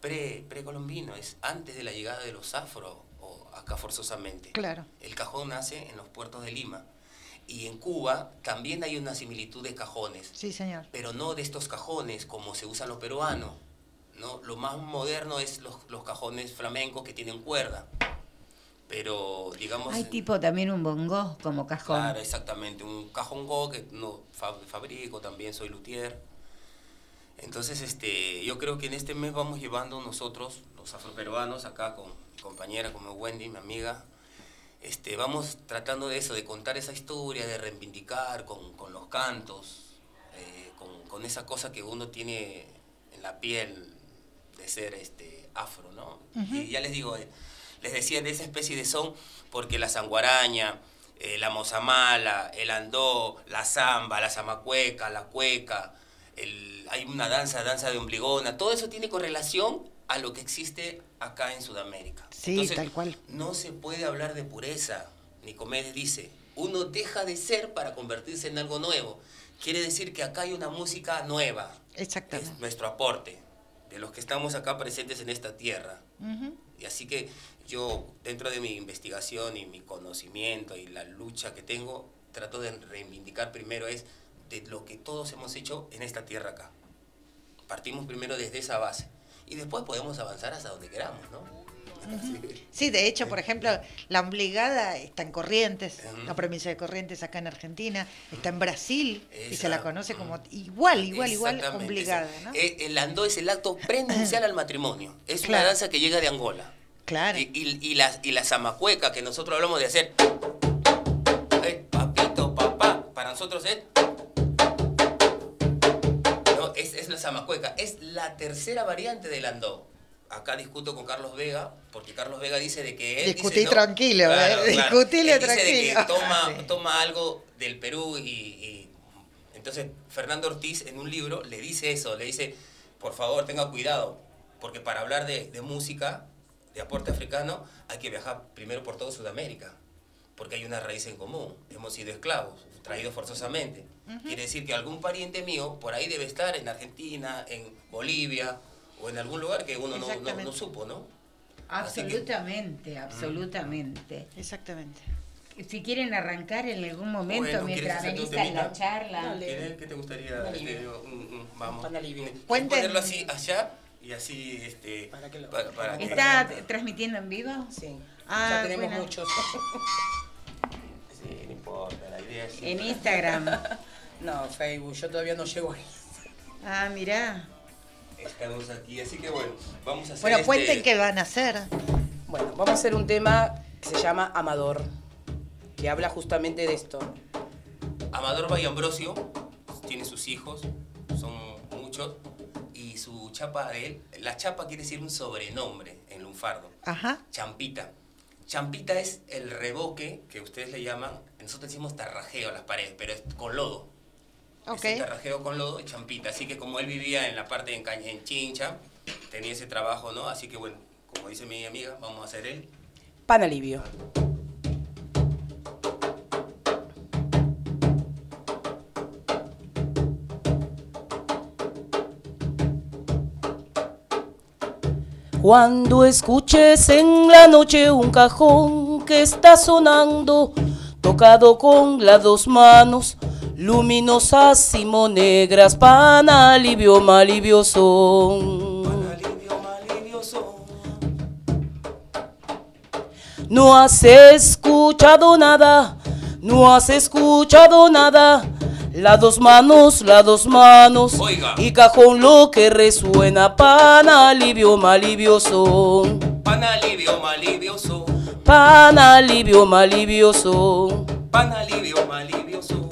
pre, precolombino, es antes de la llegada de los afro o acá forzosamente. Claro. El cajón nace en los puertos de Lima. Y en Cuba también hay una similitud de cajones, Sí, señor. pero no de estos cajones como se usan los peruanos. ¿no? Lo más moderno es los, los cajones flamencos que tienen cuerda. Pero, digamos... Hay tipo también un bongo como cajón. Claro, exactamente. Un cajón go que no fa- fabrico, también soy luthier. Entonces, este, yo creo que en este mes vamos llevando nosotros, los afroperuanos, acá con mi compañera, como Wendy, mi amiga, este, vamos tratando de eso, de contar esa historia, de reivindicar con, con los cantos, eh, con, con esa cosa que uno tiene en la piel de ser este, afro, ¿no? Y ya les digo, eh, les decía de esa especie de son porque la sanguaraña, eh, la mozamala, el andó, la zamba, la zamacueca, la cueca, el- hay una danza, danza de ombligona, todo eso tiene correlación a lo que existe acá en Sudamérica. Sí, tal cual. No se puede hablar de pureza. Nicomedes dice, uno deja de ser para convertirse en algo nuevo. Quiere decir que acá hay una música nueva. Exactamente. Es nuestro aporte de los que estamos acá presentes en esta tierra. Y así que yo, dentro de mi investigación y mi conocimiento y la lucha que tengo, trato de reivindicar primero es de lo que todos hemos hecho en esta tierra acá. Partimos primero desde esa base y después podemos avanzar hasta donde queramos, ¿no? *laughs* Sí, de hecho, por ejemplo, la obligada está en Corrientes, la provincia de Corrientes acá en Argentina, está en Brasil y se la conoce como igual, igual, igual, obligada, ¿no? eh, El andó es el acto *coughs* prenupcial al matrimonio. Es Claro. una danza que llega de Angola. Claro. Y, y, y la, y la zamacueca que nosotros hablamos de hacer. eh, papito, papá, para nosotros es. No, la zamacueca. Es la tercera variante del andó. Acá discuto con Carlos Vega, porque Carlos Vega dice de que él. Discutí dice, no, tranquilo, claro, eh, claro. dice de que tranquilo. toma, Sí. toma algo del Perú y, y- entonces Fernando Ortiz en un libro le dice eso, le dice, por favor tenga cuidado, porque para hablar de, de música, de aporte africano, hay que viajar primero por toda Sudamérica, porque hay una raíz en común, hemos sido esclavos, traídos forzosamente. Quiere decir que algún pariente mío por ahí debe estar en Argentina, en Bolivia o en algún lugar que uno no, no- no supo, ¿no? Que- Absolutamente, absolutamente. Exactamente. Si quieren arrancar en algún momento Bueno, ¿quieres mientras hacer tu venís a la charla. Dale. ¿Qué, qué te gustaría? Este, un- un- vamos. Un alivio. ¿Quieres Cuenten. ponerlo así allá Y así, este, Para que lo- pa- para que- ¿Está transmitiendo en vivo? Sí. Ah, ya tenemos bueno. muchos. *laughs* Sí, no importa, la idea es... En Instagram. *laughs* no, Facebook, yo todavía no llego ahí. Ah, mirá. Estamos aquí, así que bueno, vamos a hacer Bueno, este- cuenten qué van a hacer. Bueno, vamos a hacer un tema que se llama Amador, que habla justamente de esto. Amador Valle Ambrosio tiene sus hijos, son muchos, y su chapa de él, la chapa quiere decir un sobrenombre en lunfardo, Ajá. champita. Champita es el revoque que ustedes le llaman, nosotros decimos tarrajeo a las paredes, pero es con lodo. Ok. Es un tarrajeo con lodo y champita. Así que como él vivía en la parte en, Caña- en Chincha, tenía ese trabajo, ¿no? Así que bueno, como dice mi amiga, vamos a hacer él. Pan alivio. Cuando escuches en la noche un cajón que está sonando, tocado con las dos manos, luminosas y monegras, pan alivio, malivio son. No has escuchado nada, no has escuchado nada. Las dos manos, las dos manos. Oiga. Y cajón lo que resuena, pan alivio, malivio son. Pan alivio, malivio son. Pan alivio, malivio son. Pan alivio, malivio son.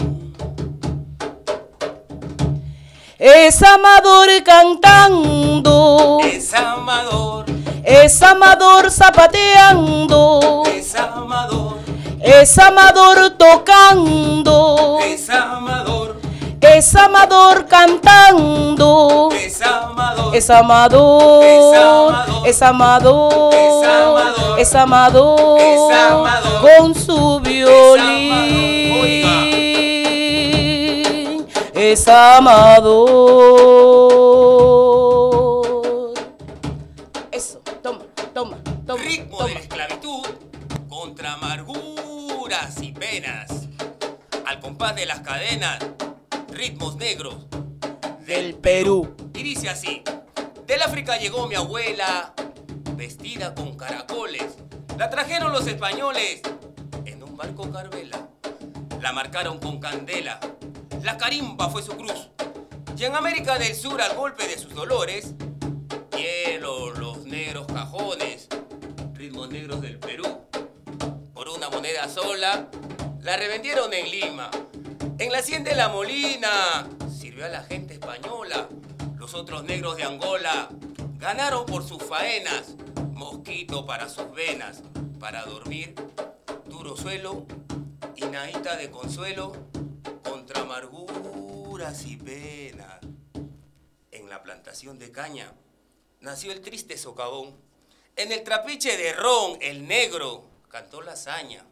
Es amador cantando, Es amador, es amador zapateando, es amador, es amador tocando, es amador, es amador cantando. es amador. Es amador, Es amador. Es amador. es amador, Es amador. con su violín. Es amador. Eso, toma, toma, toma. Ritmo toma. de la esclavitud contra amarguras y penas. Al compás de las cadenas, ritmos negros Del Perú. Y dice así: Del África llegó mi abuela, vestida con caracoles. La trajeron los españoles en un barco carvela. La marcaron con candela. La carimba fue su cruz. Y en América del Sur, al golpe de sus dolores, hielo los negros cajones, ritmos negros del Perú. Por una moneda sola, la revendieron en Lima. En la hacienda de La Molina, sirvió a la gente española. Los otros negros de Angola ganaron por sus faenas. Mosquito para sus venas, para dormir, duro suelo y naita de consuelo contra amarguras y penas. En la plantación de caña nació el triste socavón. En el trapiche de ron, el negro cantó la hazaña.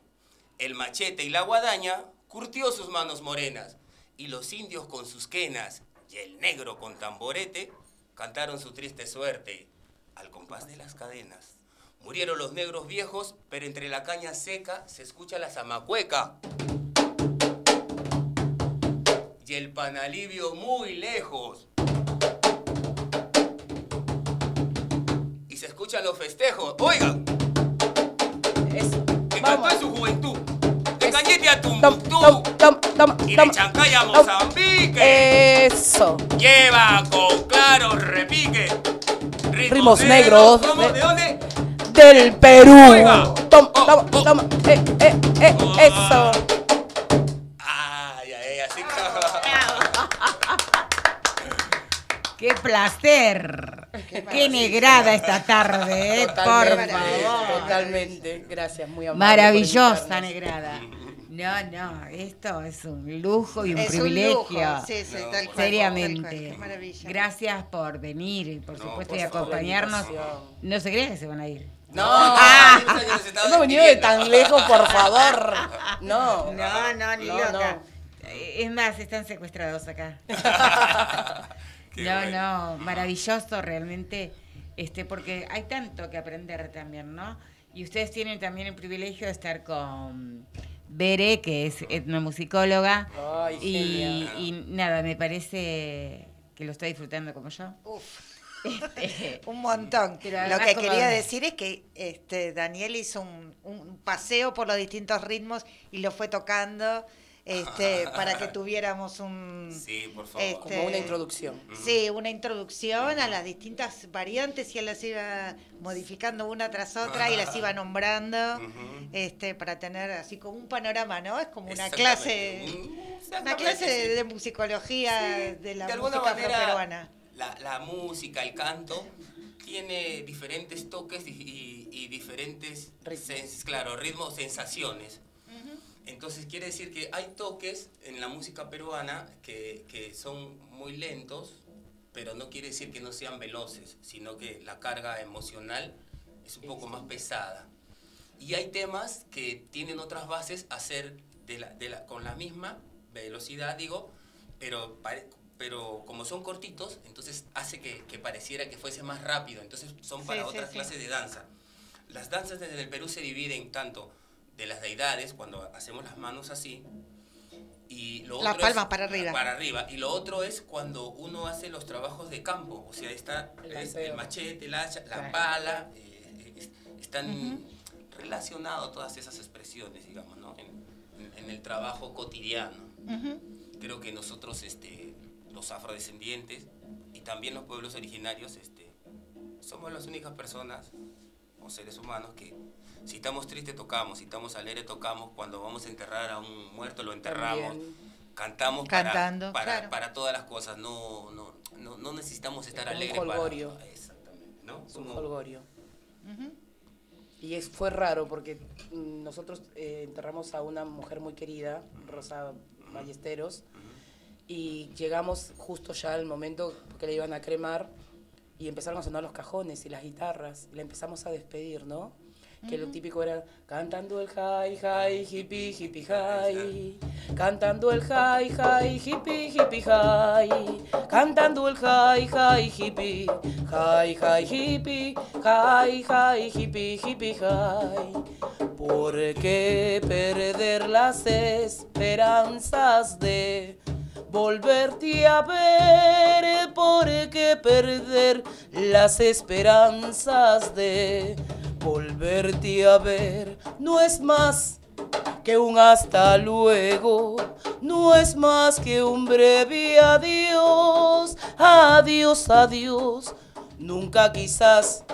El machete y la guadaña curtió sus manos morenas. Y los indios con sus quenas y el negro con tamborete cantaron su triste suerte al compás de las cadenas. Murieron los negros viejos, pero entre la caña seca se escucha la zamacueca. Y el panalivio muy lejos. Y se escuchan los festejos. Oigan, Eso. que cantó en su juventud. Cañete a Tumbuctú. toma, Y de toma. Chancay a Tom. Mozambique. Eso. Lleva con claro repique. Rimos negros. ¿Cómo? ¿De dónde? Del Perú. Oiga. Toma, Oh, toma, oh. toma. Eh, eh, eh, eso. Ay, ay, así que... *laughs* ¡Qué placer! ¡Qué negrada esta tarde, eh! Por Totalmente, favor. Totalmente. Gracias, muy amable. Maravillosa negrada. No, no, esto es un lujo y un Es un privilegio. lujo, sí, sí, tal cual, tal Seriamente. cual, qué maravilla. Gracias por venir y por No, supuesto por y acompañarnos. No se crea que se van a ir. No, Ah. no, no, *laughs* venido de tan lejos, por favor. *laughs* No. No, no, ni No, loca. no. Es más, están secuestrados acá. *laughs* Qué no, bueno. no, maravilloso realmente, este, porque hay tanto que aprender también, ¿no? Y ustedes tienen también el privilegio de estar con Bere, que es etnomusicóloga, Ay, y, y nada, me parece que lo está disfrutando como yo. Uf, Este, *laughs* Un montón. Lo que como- quería decir es que este, Daniel hizo un, un paseo por los distintos ritmos y lo fue tocando este, para que tuviéramos un... Sí, por favor. este, Como una introducción. Sí, una introducción a las distintas variantes y él las iba modificando una tras otra y las iba nombrando este, para tener así como un panorama, ¿no? Es como una clase, Mm, una clase de, sí. de musicología Sí, de la de música manera, afroperuana. La, la música, el canto, tiene diferentes toques y, y- y diferentes, sens- claro, ritmos, sensaciones. Entonces quiere decir que hay toques en la música peruana que, que son muy lentos, pero no quiere decir que no sean veloces, sino que la carga emocional es un poco más pesada. Y hay temas que tienen otras bases a ser de la, de la, con la misma velocidad, digo, pero, pare- pero como son cortitos, entonces hace que, que pareciera que fuese más rápido. Entonces son para Sí, otras sí. clases de danza. Las danzas desde el Perú se dividen tanto de las deidades, cuando hacemos las manos así, y lo Las otro palmas es- para arriba. Para arriba. Y lo otro es cuando uno hace los trabajos de campo, o sea, está El es el machete, el hacha, la Claro. pala, eh, es- están relacionados todas esas expresiones, digamos, ¿no? En, en- en el trabajo cotidiano. Ujú. Creo que nosotros, este, los afrodescendientes y también los pueblos originarios, este, somos las únicas personas o seres humanos que si estamos tristes tocamos, si estamos alegres tocamos, cuando vamos a enterrar a un muerto lo enterramos, También. cantamos para- Cantando, para, claro. para todas las cosas, no, no, no, no necesitamos estar como un alegres para... Exactamente, ¿no? Es un Como- jolgorio. Ujú. Y es, fue raro porque nosotros eh, enterramos a una mujer muy querida, Rosa Ballesteros, y llegamos justo ya al momento que le iban a cremar y empezaron a sonar los cajones y las guitarras y la empezamos a despedir, ¿no? Que lo típico era cantando el hi, hi, hippie, hippie, hi. Cantando el hi, hi, hippie, hippie, hi. Cantando el hi, hi, hippie, hi, hi, hippie, hi, hi, hippie, hippie, hi. ¿Por qué perder las esperanzas de volverte a ver? ¿Por qué perder las esperanzas de volverte a ver? No es más que un hasta luego, no es más que un breve adiós, adiós, adiós, nunca quizás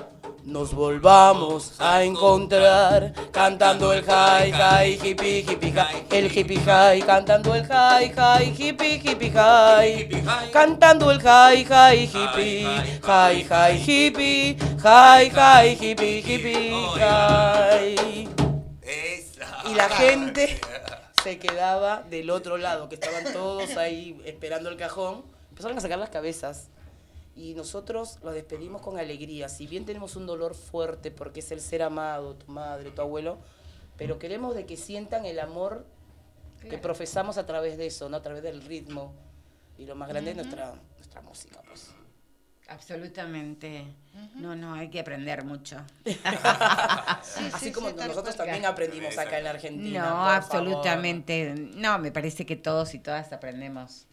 nos volvamos a encontrar cantando el hi, hi, hippie, hippie, hi, el hippie hi, cantando el hi, hi, hippie, hippie, hi, cantando el hi, hi, hippie, hi, hi, hippie, hi, hi, hippie, hippie. Y la gente se quedaba del otro lado, que estaban todos ahí esperando el cajón. Empezaron a sacar las cabezas. Y nosotros los despedimos con alegría. Si bien tenemos un dolor fuerte porque es el ser amado, tu madre, tu abuelo, pero queremos de que sientan el amor que profesamos a través de eso, ¿no? a través del ritmo. Y lo más grande es nuestra, nuestra música, pues. Absolutamente. No, no, hay que aprender mucho. *laughs* Así como sí, nosotros también aprendimos acá en la Argentina. No, favor. absolutamente. No, me parece que todos y todas aprendemos.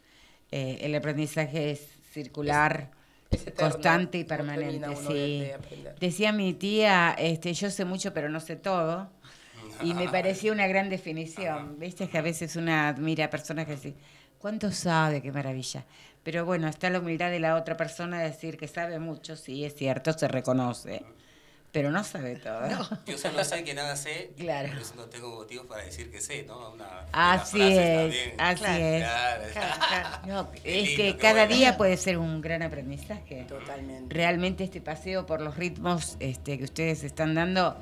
Eh, el aprendizaje es circular, Es eterno, constante y no permanente. uno Sí. de-. Decía mi tía, este, yo sé mucho pero no sé todo. Y me parecía una gran definición. Viste que a veces una admira a personas que dicen, ¿cuánto sabe? Qué maravilla. Pero bueno, está la humildad de la otra persona de decir que sabe mucho, sí, es cierto, se reconoce. Pero no sabe todo. Yo solo sé que nada sé, Claro. por eso no tengo motivos para decir que sé, ¿no? Una, una Así frase es, también. así Claro. es. Claro. *laughs* No, Qué es lindo, que cada bueno. día puede ser un gran aprendizaje. Totalmente. Realmente este paseo por los ritmos este, que ustedes están dando,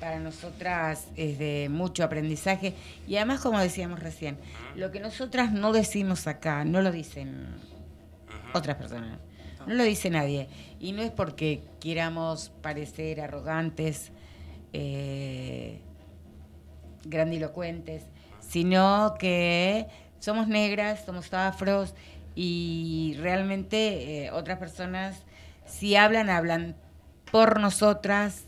para nosotras es de mucho aprendizaje. Y además, como decíamos recién, lo que nosotras no decimos acá, no lo dicen otras personas. No lo dice nadie. Y no es porque queramos parecer arrogantes, eh, grandilocuentes, sino que somos negras, somos afros y realmente eh, otras personas, si hablan, hablan por nosotras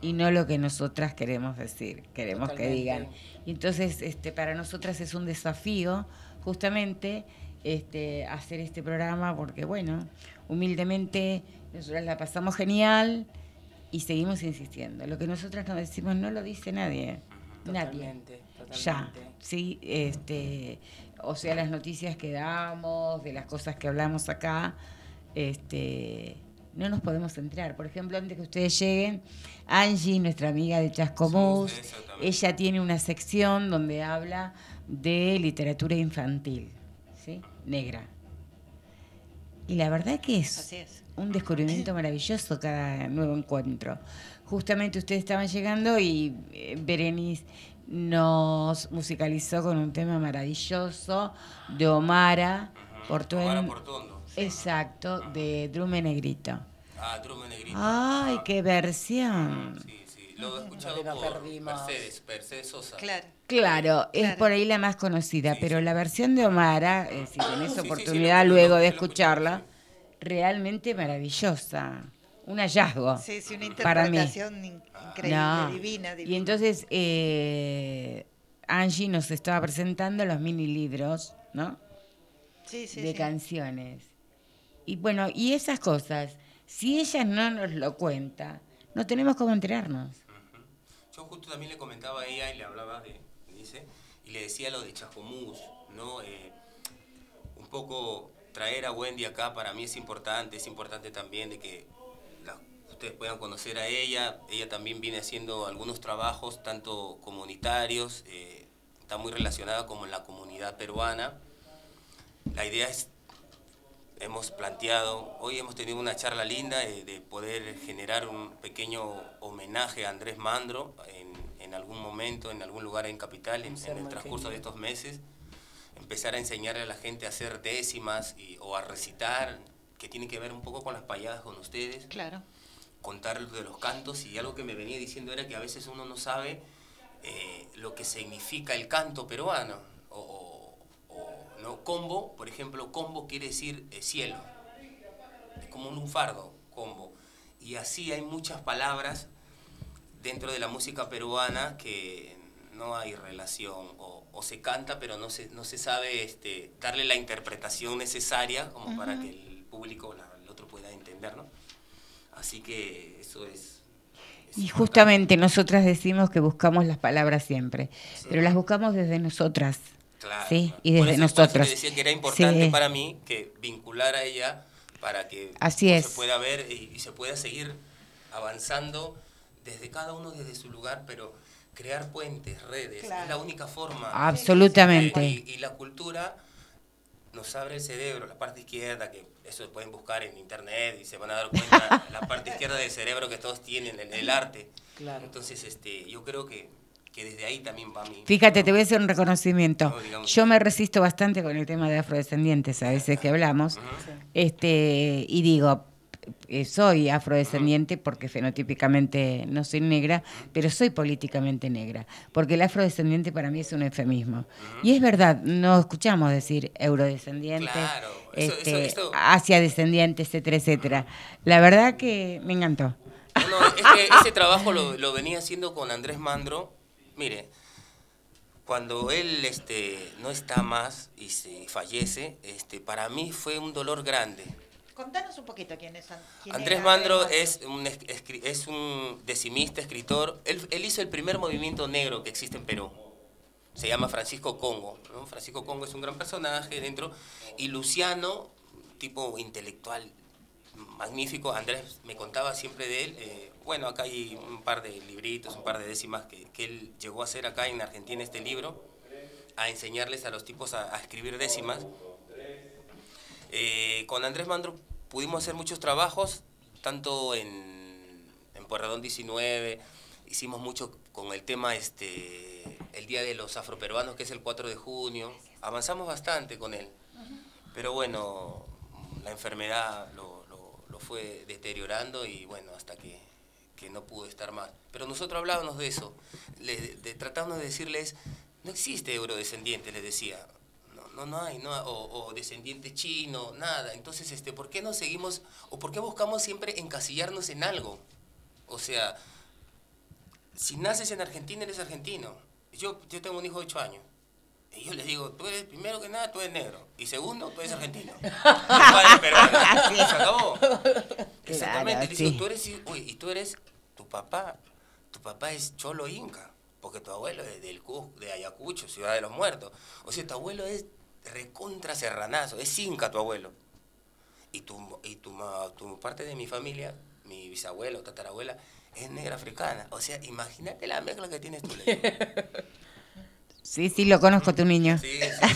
y no lo que nosotras queremos decir, queremos que digan. Y entonces, este, para nosotras es un desafío, justamente, este, hacer este programa porque, bueno, humildemente nosotros la pasamos genial y seguimos insistiendo. Lo que nosotros no decimos no lo dice nadie. Nadie. Totalmente, Ya, totalmente. sí, este, o sea, las noticias que damos, de las cosas que hablamos acá, este, no nos podemos entrar. Por ejemplo, antes que ustedes lleguen, Angie, nuestra amiga de Chascomús, ella tiene una sección donde habla de literatura infantil, ¿sí? Negra. Y la verdad que es, Así es. un descubrimiento maravilloso cada nuevo encuentro. Justamente ustedes estaban llegando y eh, Berenice nos musicalizó con un tema maravilloso de Omara Portuondo. Omara. Exacto, de Drume Negrito. Ah, Drume Negrito. Ay, qué versión. Sí. Lo he escuchado por. Mercedes, Mercedes Sosa. Claro. Claro, es Claro. por ahí la más conocida, pero la versión de Omara, eh, si tenés Sí, sí, sí, oportunidad luego de escucharla, realmente maravillosa. Un hallazgo. Sí, sí, una para mí. interpretación in- increíble, No. divina, Y entonces eh, Angie nos estaba presentando los mini libros, ¿no? Sí, sí, de sí. canciones. Y bueno, y esas cosas, si ella no nos lo cuenta, no tenemos cómo enterarnos. Yo justo también le comentaba a ella y le hablaba de, dice, y le decía lo de Chascomús, ¿no? Eh, un poco traer a Wendy acá para mí es importante, es importante también de que ustedes puedan conocer a ella. Ella también viene haciendo algunos trabajos, tanto comunitarios, eh, está muy relacionada como en la comunidad peruana. La idea es hemos planteado, hoy hemos tenido una charla linda eh, de poder generar un pequeño homenaje a Andrés Mandro en, en algún momento, en algún lugar en Capital, en, en el transcurso de estos meses. Empezar a enseñarle a la gente a hacer décimas y- o a recitar, que tiene que ver un poco con las payadas con ustedes Claro. contar de los cantos y algo que me venía diciendo era que a veces uno no sabe eh, lo que significa el canto peruano. O, ¿no? Combo, por ejemplo, combo quiere decir eh, cielo. Es como un lunfardo, combo. Y así hay muchas palabras dentro de la música peruana que no hay relación o, o se canta pero no se, no se sabe este, darle la interpretación necesaria como para que el público, la- el otro pueda entender, ¿no? Así que eso es... Y justamente nosotras decimos que buscamos las palabras siempre, pero las buscamos desde nosotras. Claro, ¿sí? Y Por desde nosotros. te decía que era importante Sí. para mí que vincular a ella para que Así no es. se pueda ver y, y se pueda seguir avanzando desde cada uno desde su lugar, pero crear puentes, redes, Claro. es la única forma. Absolutamente. Y, y la cultura nos abre el cerebro, la parte izquierda, que eso pueden buscar en internet y se van a dar cuenta, *laughs* la parte izquierda del cerebro que todos tienen, el, el arte. Claro. Entonces, este, yo creo que, que desde ahí también va mi... Fíjate, te voy a hacer un reconocimiento. No, Yo me resisto bastante con el tema de afrodescendientes a veces que hablamos. Este, y digo, eh, soy afrodescendiente porque fenotípicamente no soy negra, pero soy políticamente negra, porque el afrodescendiente para mí es un eufemismo. Y es verdad, no escuchamos decir eurodescendiente, Claro, eso- este, eso- eso- Asia descendiente, etcétera, etcétera. La verdad que me encantó. No, no, es que ese trabajo lo, lo venía haciendo con Andrés Mandro. Mire, cuando él este, no está más y se fallece, este, para mí fue un dolor grande. Contanos un poquito quién es. Quién Andrés era Mandro Andrés es un, es un decimista, escritor. Él, él hizo el primer movimiento negro que existe en Perú. Se llama Francisco Congo. ¿no? Francisco Congo es un gran personaje dentro. Y Luciano, tipo intelectual magnífico. Andrés me contaba siempre de él. eh, bueno, acá hay un par de libritos, un par de décimas que, que él llegó a hacer acá en Argentina este libro, a enseñarles a los tipos a, escribir décimas. Eh, con Andrés Mandro pudimos hacer muchos trabajos, tanto en, en Puerredón 19, hicimos mucho con el tema este, el Día de los Afroperuanos, que es el 4 de junio. Avanzamos bastante con él. Pero bueno, la enfermedad lo, lo- lo fue deteriorando y bueno, hasta que, que no pudo estar más. Pero nosotros hablábamos de eso, le, de, tratábamos de decirles, no existe eurodescendiente, les decía. No, no, no hay, no, o, o descendiente chino, nada. Entonces, este, ¿por qué no seguimos, o por qué buscamos siempre encasillarnos en algo? O sea, si naces en Argentina, eres argentino. Yo, yo tengo un hijo de 8 años. Y yo les digo, tú eres, primero que nada, tú eres negro. Y segundo, tú eres argentino. *laughs* Se acabó. Exactamente. Le sí. digo, tú eres, uy, y tú eres, papá, tu papá es cholo inca. Porque tu abuelo es del Cusco, de Ayacucho, ciudad de los muertos. O sea, tu abuelo es recontra serranazo, es inca tu abuelo. Y tu, y tu, ma- tu parte de mi familia, mi bisabuela o tatarabuela, es negra africana. O sea, imagínate la mezcla que tienes tú. le digo. *laughs* Sí, sí, lo conozco tu niño. Sí, *laughs* sí.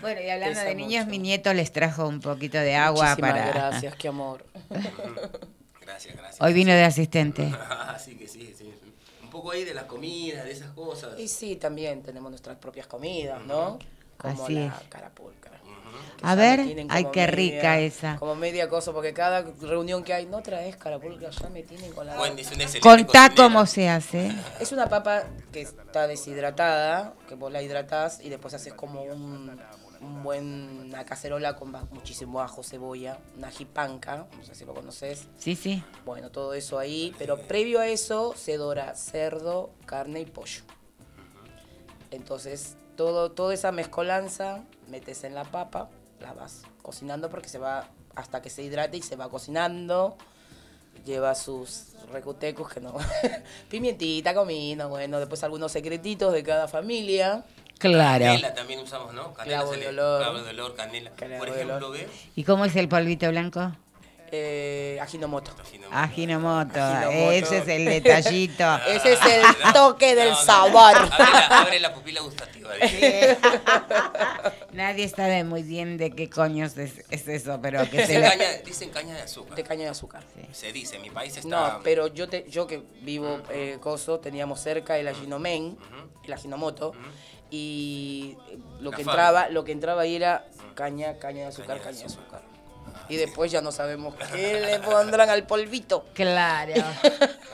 Bueno, y hablando Pesa de niños, mucho. mi nieto les trajo un poquito de agua Muchísimas para... gracias, qué amor. *laughs* Gracias, gracias. Hoy vino de asistente. *laughs* Así que sí, sí. Un poco ahí de la comida, de esas cosas. Y sí, también tenemos nuestras propias comidas, ¿no? Como Así la es. carapulcra. A ver, ay, qué rica esa. Como media cosa, porque cada reunión que hay, no traes carapulcra, ya me tienen con la... Wendy es una excelente Contá cocinera. cómo se hace. *laughs* Es una papa que está deshidratada, que vos la hidratás y después haces como un, un buen, una cacerola con muchísimo ajo, cebolla, una jipanca, no sé si lo conoces. Sí, sí. Bueno, todo eso ahí, pero previo a eso se dora cerdo, carne y pollo. Entonces, todo, toda esa mezcolanza metes en la papa, la vas cocinando porque se va hasta que se hidrate y se va cocinando. Lleva sus recutecos que no. *laughs* Pimientita, comino, bueno, después algunos secretitos de cada familia. Claro. Canela también usamos, ¿no? Canela Clavo de olor. Clavo de olor, canela. Clavo Por ejemplo, olor. ¿ve? ¿Y cómo es el polvito blanco? Eh, ajinomoto. Ajinomoto. Ajinomoto. Ese es el detallito. *laughs* Ese es el toque del No, no, sabor. Abre la, abre la pupila gustativa. dice. *laughs* Nadie sabe muy bien de qué coños es, es eso, pero que se caña, dicen caña de azúcar. De caña de azúcar. Se dice, en mi país está... No, pero yo te, yo que vivo eh, coso, teníamos cerca el aginomen, el aginomoto, y eh, lo La que entraba, lo que entraba ahí era caña, caña de azúcar, caña de azúcar. Y después ya no sabemos qué le pondrán al polvito. Claro. *laughs*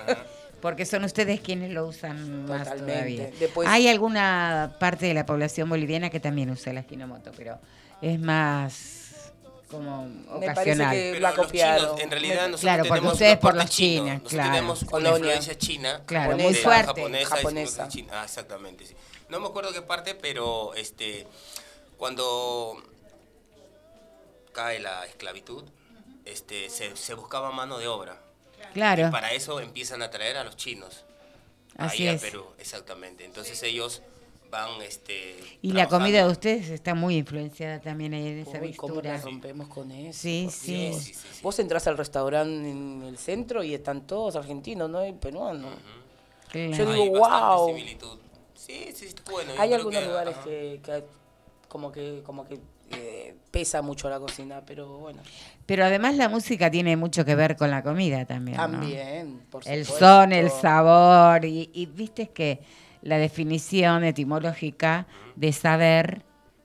*laughs* Porque son ustedes quienes lo usan más Totalmente. todavía. Después- Hay alguna parte de la población boliviana que también usa el ajinomoto, pero es más como Me parece ocasional. que ha los copiado. chinos, en realidad nosotros Claro, porque tenemos ustedes por los chino. chinos, Nosotros claro. tenemos una Colonia. influencia china. Claro, de muy la fuerte. Japonesa, Japonesa. china. Ah, exactamente, sí. No me acuerdo qué parte, pero este cuando cae la esclavitud, este se, se buscaba mano de obra. Claro. Y para eso empiezan a traer a los chinos. Así ahí a es. Perú, exactamente. Entonces ellos van este Y la comida de ustedes está muy influenciada también ahí en esa Uy, ¿cómo la rompemos con eso? Sí, sí. Dios. Sí, sí, sí. Vos entras al restaurante en el centro y están todos argentinos, no hay peruanos. Claro. Yo Hay digo, bastante wow. similitud. Sí, sí, bueno. Hay algunos que, lugares ajá. que, que como que como que eh, pesa mucho la cocina, pero bueno. Pero además la música tiene mucho que ver con la comida también. ¿no? También, por El supuesto. son, el sabor. Y, y viste que la definición etimológica de saber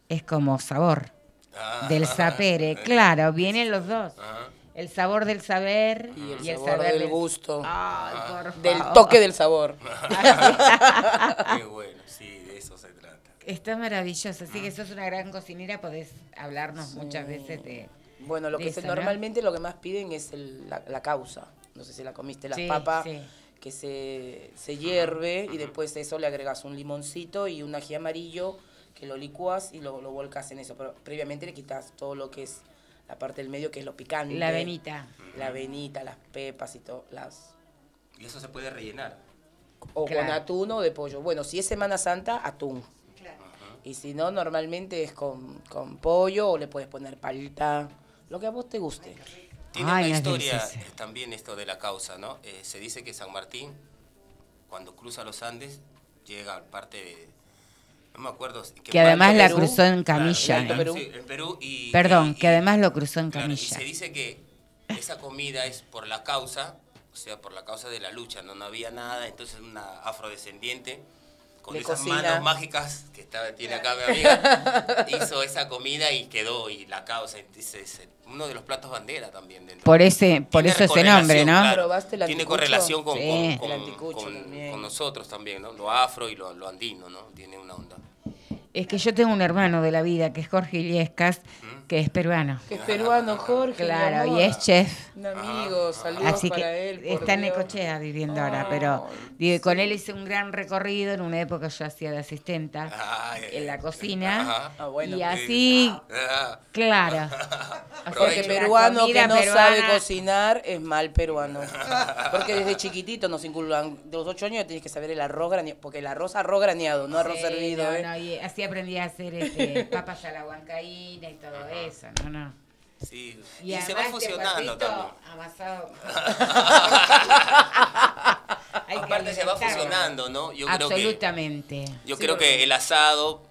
es como sabor. Ah, Del sapere. Claro, vienen los dos. Ajá. El sabor del saber Y el y el sabor saber del gusto. Ay, por Del favor. toque del sabor. *laughs* Qué bueno, sí, de eso se trata. Está maravilloso. Así que sos una gran cocinera, podés hablarnos muchas veces de. Bueno, lo de que se- eso, ¿no? normalmente lo que más piden es el- la, la causa. No sé si la comiste, la Sí, papa sí. que se, se hierve y después de eso le agregas un limoncito y un ají amarillo que lo licuas y lo, lo volcas en eso. Pero previamente le quitas todo lo que es la parte del medio, que es lo picante. La avenita. La avenita, las pepas y todo. Las, Y eso se puede rellenar. o con atún o de pollo. Bueno, si es Semana Santa, atún. Y si no, normalmente es con, con pollo o le puedes poner palta, lo que a vos te guste. Tiene Ay, una historia también esto de la causa, ¿no? Eh, se dice que San Martín, cuando cruza los Andes, llega a parte de... No me acuerdo. si- Que además la Perú. cruzó en camilla, Claro. Perú. sí, en Perú y... Perdón, y- que y- además lo cruzó en claro, y camilla. se dice que esa comida es por la causa, o sea, por la causa de la lucha, no, no había nada, entonces una afrodescendiente con Le esas cocina. manos mágicas que está, tiene acá mi *laughs* amiga, hizo esa comida y quedó, y la causa, es uno de los platos bandera también dentro. Por ese, por Tiene eso ese nombre, ¿no? claro. ¿Probaste el Tiene correlación con, Sí. con- nosotros también, ¿no? Lo afro y lo, lo andino, ¿no? Tiene una onda. Es que yo tengo un hermano de la vida que es Jorge Illescas Que es peruano. Que es peruano, Jorge. Claro, y es chef. Un amigo, saludos Así para que él. por está en. Necochea viviendo ahora, pero digo, con él hice un gran recorrido. En una época yo hacía de asistenta Ay, en la cocina. Ajá. Ah, bueno. y así, Ah, claro. *laughs* Porque Provecho. peruano que no peruana. sabe cocinar es mal peruano. *laughs* Porque desde chiquitito nos inculcan, de los ocho años ya tienes que saber el arroz graneado, porque el arroz arroz graneado, no arroz Sí, no, ¿eh? no, y así aprendí a hacer este, *laughs* papas a la huancaína y todo eso, no, no. sí. Y, Y, se va este fusionando también. Amasado. *laughs* Aparte se va fusionando, ¿no? Yo creo que Absolutamente. Yo Sí, creo que el asado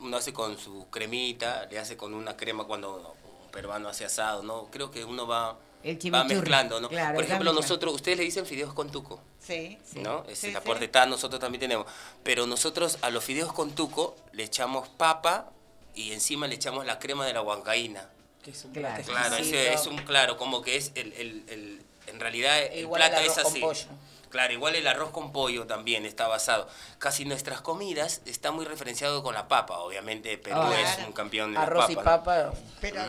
uno hace con su cremita, le hace con una crema cuando un peruano hace asado, ¿no? Creo que uno va, El va mezclando, ¿no? claro, Por ejemplo, nosotros, ustedes le dicen fideos con tuco, Sí. ¿no? Es Sí, la sí. nosotros también tenemos. Pero nosotros a los fideos con tuco le echamos papa y encima le echamos la crema de la huancaína. Que es un Claro. plato Claro, exquisito. ese es un claro, como que es el, el- el- en realidad el Igual al plato es arroz así. pollo. Claro, igual el arroz con pollo también está basado. Casi nuestras comidas está muy referenciado con la papa, obviamente Perú Ah, es claro. un campeón de Arroz la y papa. ¿no? papa. Pero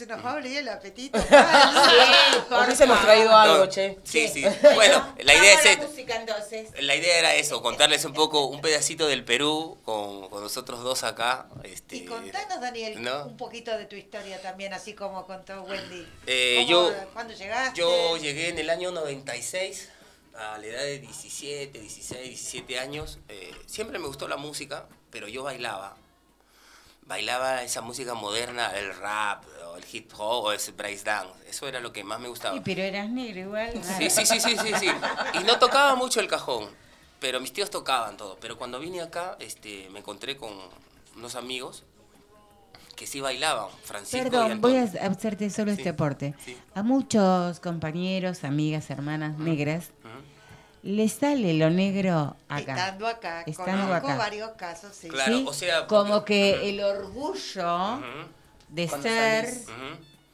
se nos va a abrir el apetito. *laughs* Hoy hubiésemos traído algo, No, che. Sí, sí. *laughs* Bueno, la idea es la. La idea era eso, contarles un poco, un pedacito del Perú con, con nosotros dos acá. Este, Y contanos, Daniel, ¿no? un poquito de tu historia también, así como contó Wendy. Eh, ¿Cómo- yo- ¿Cuándo llegaste? Yo llegué en el año 96, a la edad de 17, 16, 17 años. Eh, siempre me gustó la música, pero yo bailaba. Bailaba esa música moderna, el rap, el hip hop, o ese break dance. Eso era lo que más me gustaba. Sí, pero eras negro igual. Sí, sí, sí, sí, sí, sí. Y no tocaba mucho el cajón, pero mis tíos tocaban todo. Pero cuando vine acá, este, me encontré con unos amigos que sí bailaban, Francisco y Perdón, voy Antonio. a hacerte solo Sí, este aporte. sí. A muchos compañeros, amigas, hermanas negras, Ujú. les sale lo negro acá. Estando acá, Estando conozco acá. varios casos, sí. Claro, ¿sí? o sea, Como porque- que el orgullo de Cuando ser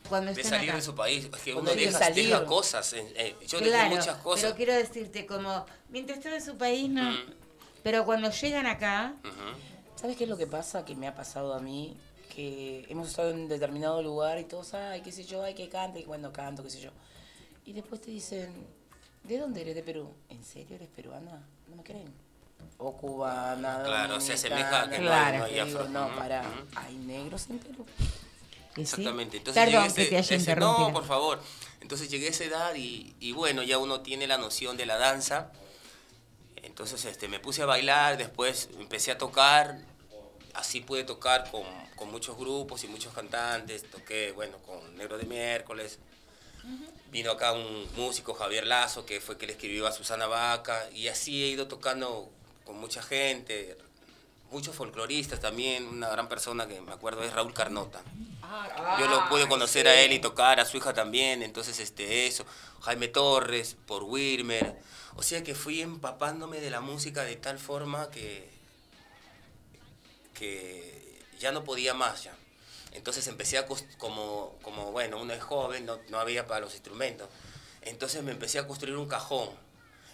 cuando de están salir acá. de su país. Es que Cuando uno deja, salir. deja cosas. eh, yo dejé Claro, muchas cosas. pero quiero decirte como, mientras estaba en su país, no. Mm. Pero cuando llegan acá. ¿Sabes qué es lo que pasa? Que me ha pasado a mí, que hemos estado en determinado lugar y todos, ay, qué sé yo, ay, que cante, y bueno, canto, qué sé yo. Y después te dicen, ¿de dónde eres? De Perú. ¿En serio eres peruana? No me creen. O cubana, Claro, se asemeja a que dominicana. no hay- no hay digo, no, para, hay negros en Perú. Exactamente. Entonces Perdón llegué que te haya ese-. No, por favor. Entonces llegué a esa edad y, y bueno, ya uno tiene la noción de la danza. Entonces este, me puse a bailar, después empecé a tocar. Así pude tocar con, con muchos grupos y muchos cantantes. Toqué, bueno, con Negro de Miércoles. Vino acá un músico, Javier Lazo, que fue que le escribió a Susana Vaca. Y así he ido tocando con mucha gente. Muchos folcloristas también. Una gran persona que me acuerdo es Raúl Carnota. Yo lo pude conocer a él y tocar, a su hija también, entonces este eso, Jaime Torres, por Wilmer. O sea que fui empapándome de la música de tal forma que, que ya no podía más ya. Entonces empecé a, como, como bueno, uno es joven, no, no había para los instrumentos. Entonces me empecé a construir un cajón.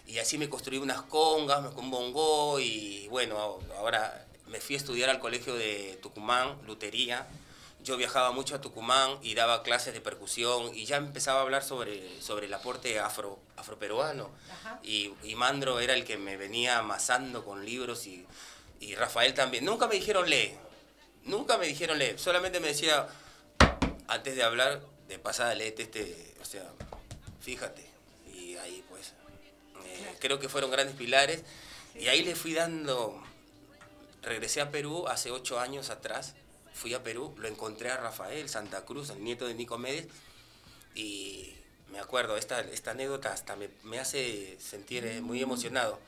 Y así me construí unas congas, un bongo y bueno, ahora me fui a estudiar al colegio de Tucumán, lutería. Yo viajaba mucho a Tucumán y daba clases de percusión y ya empezaba a hablar sobre, sobre el aporte afro, afroperuano. Y, y Mandro era el que me venía amasando con libros y, y Rafael también. Nunca me dijeron lee, nunca me dijeron lee, solamente me decía, antes de hablar, de pasada léete este, o sea, fíjate. Y ahí pues, eh, creo que fueron grandes pilares. Y ahí le fui dando, regresé a Perú hace ocho años atrás, fui a Perú, lo encontré a Rafael Santa Cruz, el nieto de Nico Méndez, y me acuerdo, esta, esta anécdota hasta me, me hace sentir eh, muy emocionado.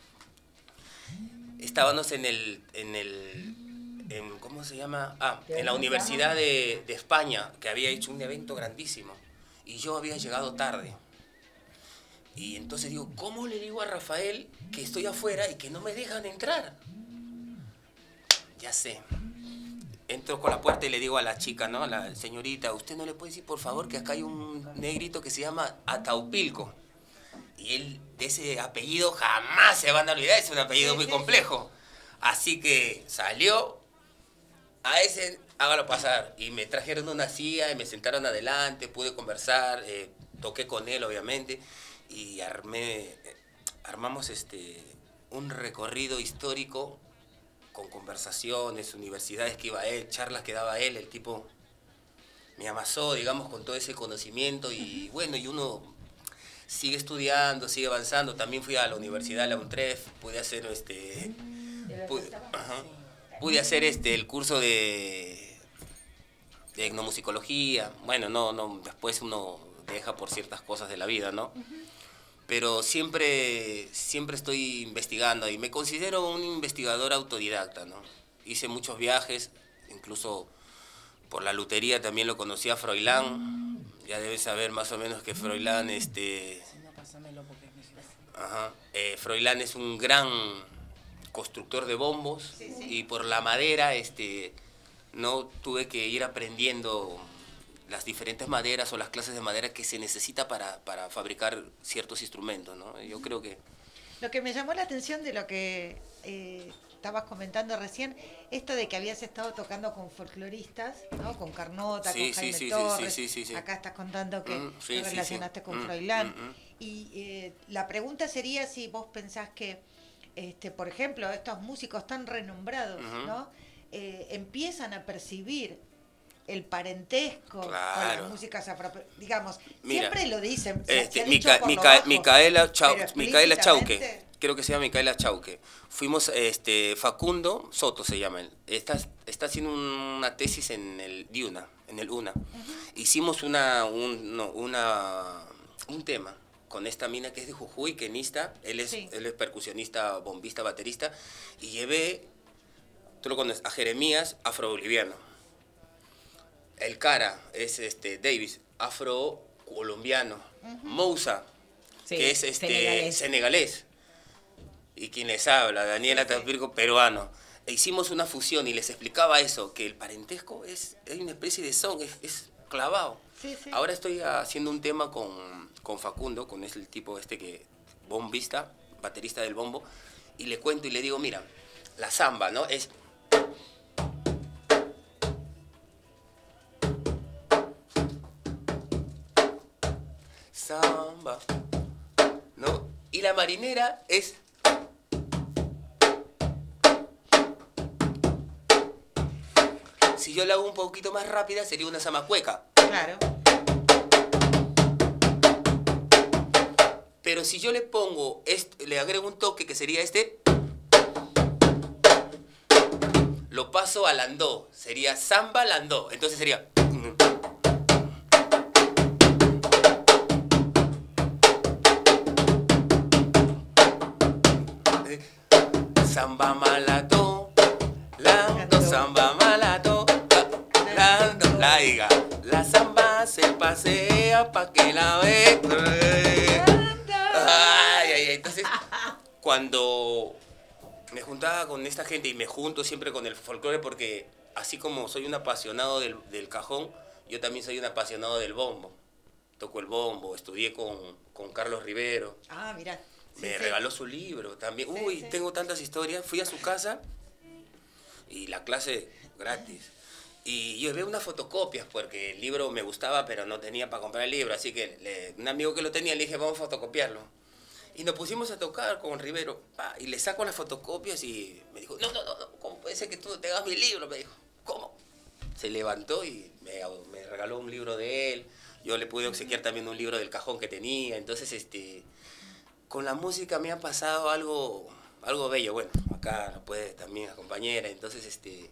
Estábamos en el, en el, ¿cómo se llama? Ah, en la Universidad de, de España, que había hecho un evento grandísimo, y yo había llegado tarde. Y entonces digo, ¿cómo le digo a Rafael que estoy afuera y que no me dejan entrar? Ya sé. Entro con la puerta y le digo a la chica, ¿no? A la señorita, ¿usted no le puede decir, por favor, que acá hay un negrito que se llama Ataupilco? Y él, de ese apellido, jamás se van a olvidar, es un apellido muy complejo. Así que salió, a ese hágalo pasar. Y me trajeron una silla y me sentaron adelante, pude conversar, eh, toqué con él obviamente y armé, eh, armamos este, un recorrido histórico con conversaciones, universidades que iba él, charlas que daba él, el tipo me amasó, digamos, con todo ese conocimiento y bueno, y uno sigue estudiando, sigue avanzando. También fui a la universidad, la UNTREF, pude hacer este... Pude, ajá, pude hacer este, el curso de, de etnomusicología. Bueno, no, no, después uno deja por ciertas cosas de la vida, ¿no? Pero siempre, siempre estoy investigando y me considero un investigador autodidacta, ¿no? Hice muchos viajes, incluso por la lutería también lo conocí a Froilán. Ya debes saber más o menos que Froilán, este, Ajá. Eh, Froilán es un gran constructor de bombos y por la madera este, no tuve que ir aprendiendo las diferentes maderas o las clases de madera que se necesita para, para fabricar ciertos instrumentos. ¿no? Yo creo que... Lo que me llamó la atención de lo que eh, estabas comentando recién, esto de que habías estado tocando con folcloristas, ¿no? Con Carnota, Sí, con sí, Jaime sí, sí, Torres. sí, sí, sí. Acá estás contando que Mm, sí, te sí, relacionaste sí. con Mm, Froilán. mm, mm. Y eh, la pregunta sería si vos pensás que, este, por ejemplo, estos músicos tan renombrados, Ujú. ¿no? Eh, empiezan a percibir el parentesco con las músicas afro, digamos, Mira, siempre lo dicen. Este, Mica- bajo, Micaela, Chau- pero Micaela Chauque, creo que se llama Micaela Chauque. Fuimos, este, Facundo Soto se llama él. Está, está haciendo una tesis en el DIUNA, en el UNA. Hicimos una, un, no, una, un tema con esta mina que es de Jujuy, kenista. Él es, Sí. él es percusionista, bombista, baterista. Y llevé, tú lo conoces, a Jeremías, afro-boliviano. El cara es este Davis, afro-colombiano. Moussa, Sí, que es este senegalés. senegalés. Y quien les habla, Daniela Tapirco, peruano. E hicimos una fusión y les explicaba eso, que el parentesco es, es una especie de son, es, es clavado. Sí, sí. Ahora estoy haciendo un tema con, con Facundo, con ese el tipo este que, bombista, baterista del bombo, y le cuento y le digo, mira, la samba, ¿no? Es... Samba, ¿no? Y la marinera es... Si yo la hago un poquito más rápida, sería una zamacueca. Claro. Pero si yo le pongo, este, le agrego un toque que sería este, lo paso a landó, sería samba landó. Entonces sería... Samba malato, lando, samba malato, la- lando, la diga. La samba se pasea pa' que la ve. Ay, ay. Entonces, cuando me juntaba con esta gente y me junto siempre con el folclore porque así como soy un apasionado del, del cajón, yo también soy un apasionado del bombo. Toco el bombo, estudié con, con Carlos Rivero. Ah, mira. Me regaló su libro también. Uy, tengo tantas historias. Fui a su casa y la clase gratis. Y yo llevé unas fotocopias porque el libro me gustaba, pero no tenía para comprar el libro. Así que le- un amigo que lo tenía le dije, vamos a fotocopiarlo. Y nos pusimos a tocar con Rivero. pa, y le saco las fotocopias y me dijo, no, no, no, no, ¿cómo puede ser que tú no tengas mi libro? Me dijo, ¿cómo? Se levantó y me, me regaló un libro de él. Yo le pude obsequiar también un libro del cajón que tenía. Entonces, este, con la música me ha pasado algo, algo bello. Bueno, acá lo puede también la compañera. Entonces, este,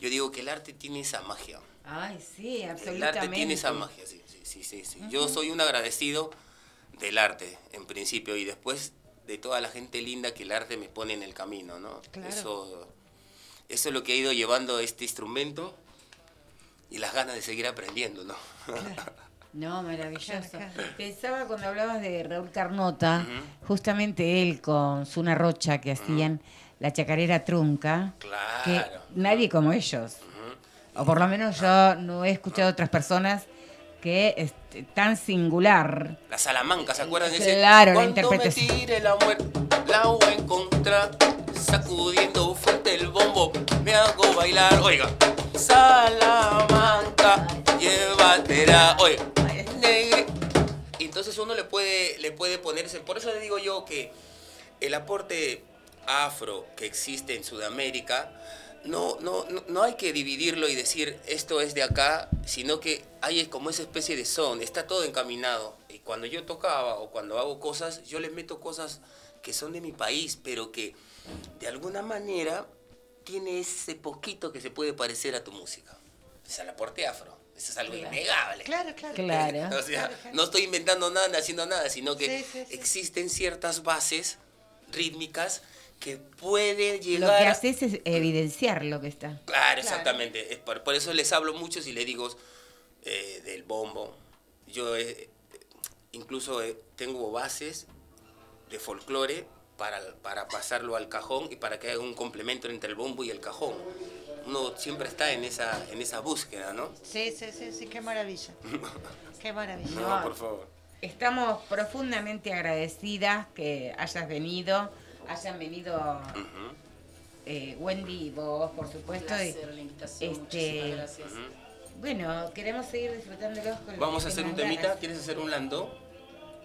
yo digo que el arte tiene esa magia. Ay, sí, El absolutamente. arte tiene esa magia, sí, sí, sí, sí, sí. Yo soy un agradecido del arte, en principio, y después de toda la gente linda que el arte me pone en el camino, ¿no? Claro. Eso, eso es lo que ha ido llevando este instrumento y las ganas de seguir aprendiendo, ¿no? No, maravilloso. Pensaba cuando hablabas de Raúl Carnota, justamente él con Zuna Rocha que hacían la chacarera trunca, que Claro. nadie como ellos. O por lo menos yo no he escuchado otras personas que este, tan singular. La Salamanca, ¿se acuerdan de ese? Claro, la Cuando interpretación. me tire la muerte, la voy a encontrar. sacudiendo fuerte el bombo, me hago bailar, oiga, Salamanca, llévatela. Y entonces uno le puede, le puede ponerse, por eso le digo yo que el aporte afro que existe en Sudamérica, no, no, no, no hay que dividirlo y decir esto es de acá, sino que hay como esa especie de son, está todo encaminado. Y cuando yo tocaba o cuando hago cosas, yo le meto cosas que son de mi país, pero que de alguna manera tiene ese poquito que se puede parecer a tu música. Sea, el aporte afro. Eso es algo Claro. innegable. Claro, claro. Claro. *laughs* O sea, no estoy inventando nada, ni haciendo nada, sino que Sí, sí, sí. existen ciertas bases rítmicas que pueden Lo llegar que a- haces es evidenciar lo que está. Claro, exactamente. Es Por, por eso les hablo mucho y les digo eh, del bombo. Yo eh, incluso eh, tengo bases de folclore para, para pasarlo al cajón y para que haya un complemento entre el bombo y el cajón. Uno siempre está en esa, en esa búsqueda, ¿no? Sí, sí, sí, sí, qué maravilla. *laughs* Qué maravilla. No, por favor. Estamos profundamente agradecidas que hayas venido, hayan venido eh, Wendy y vos, por supuesto. y, Placer, la invitación, este, muchísimas gracias. Bueno, queremos seguir disfrutándolos con Vamos a hacer un temita. ganas. ¿Quieres hacer un landó?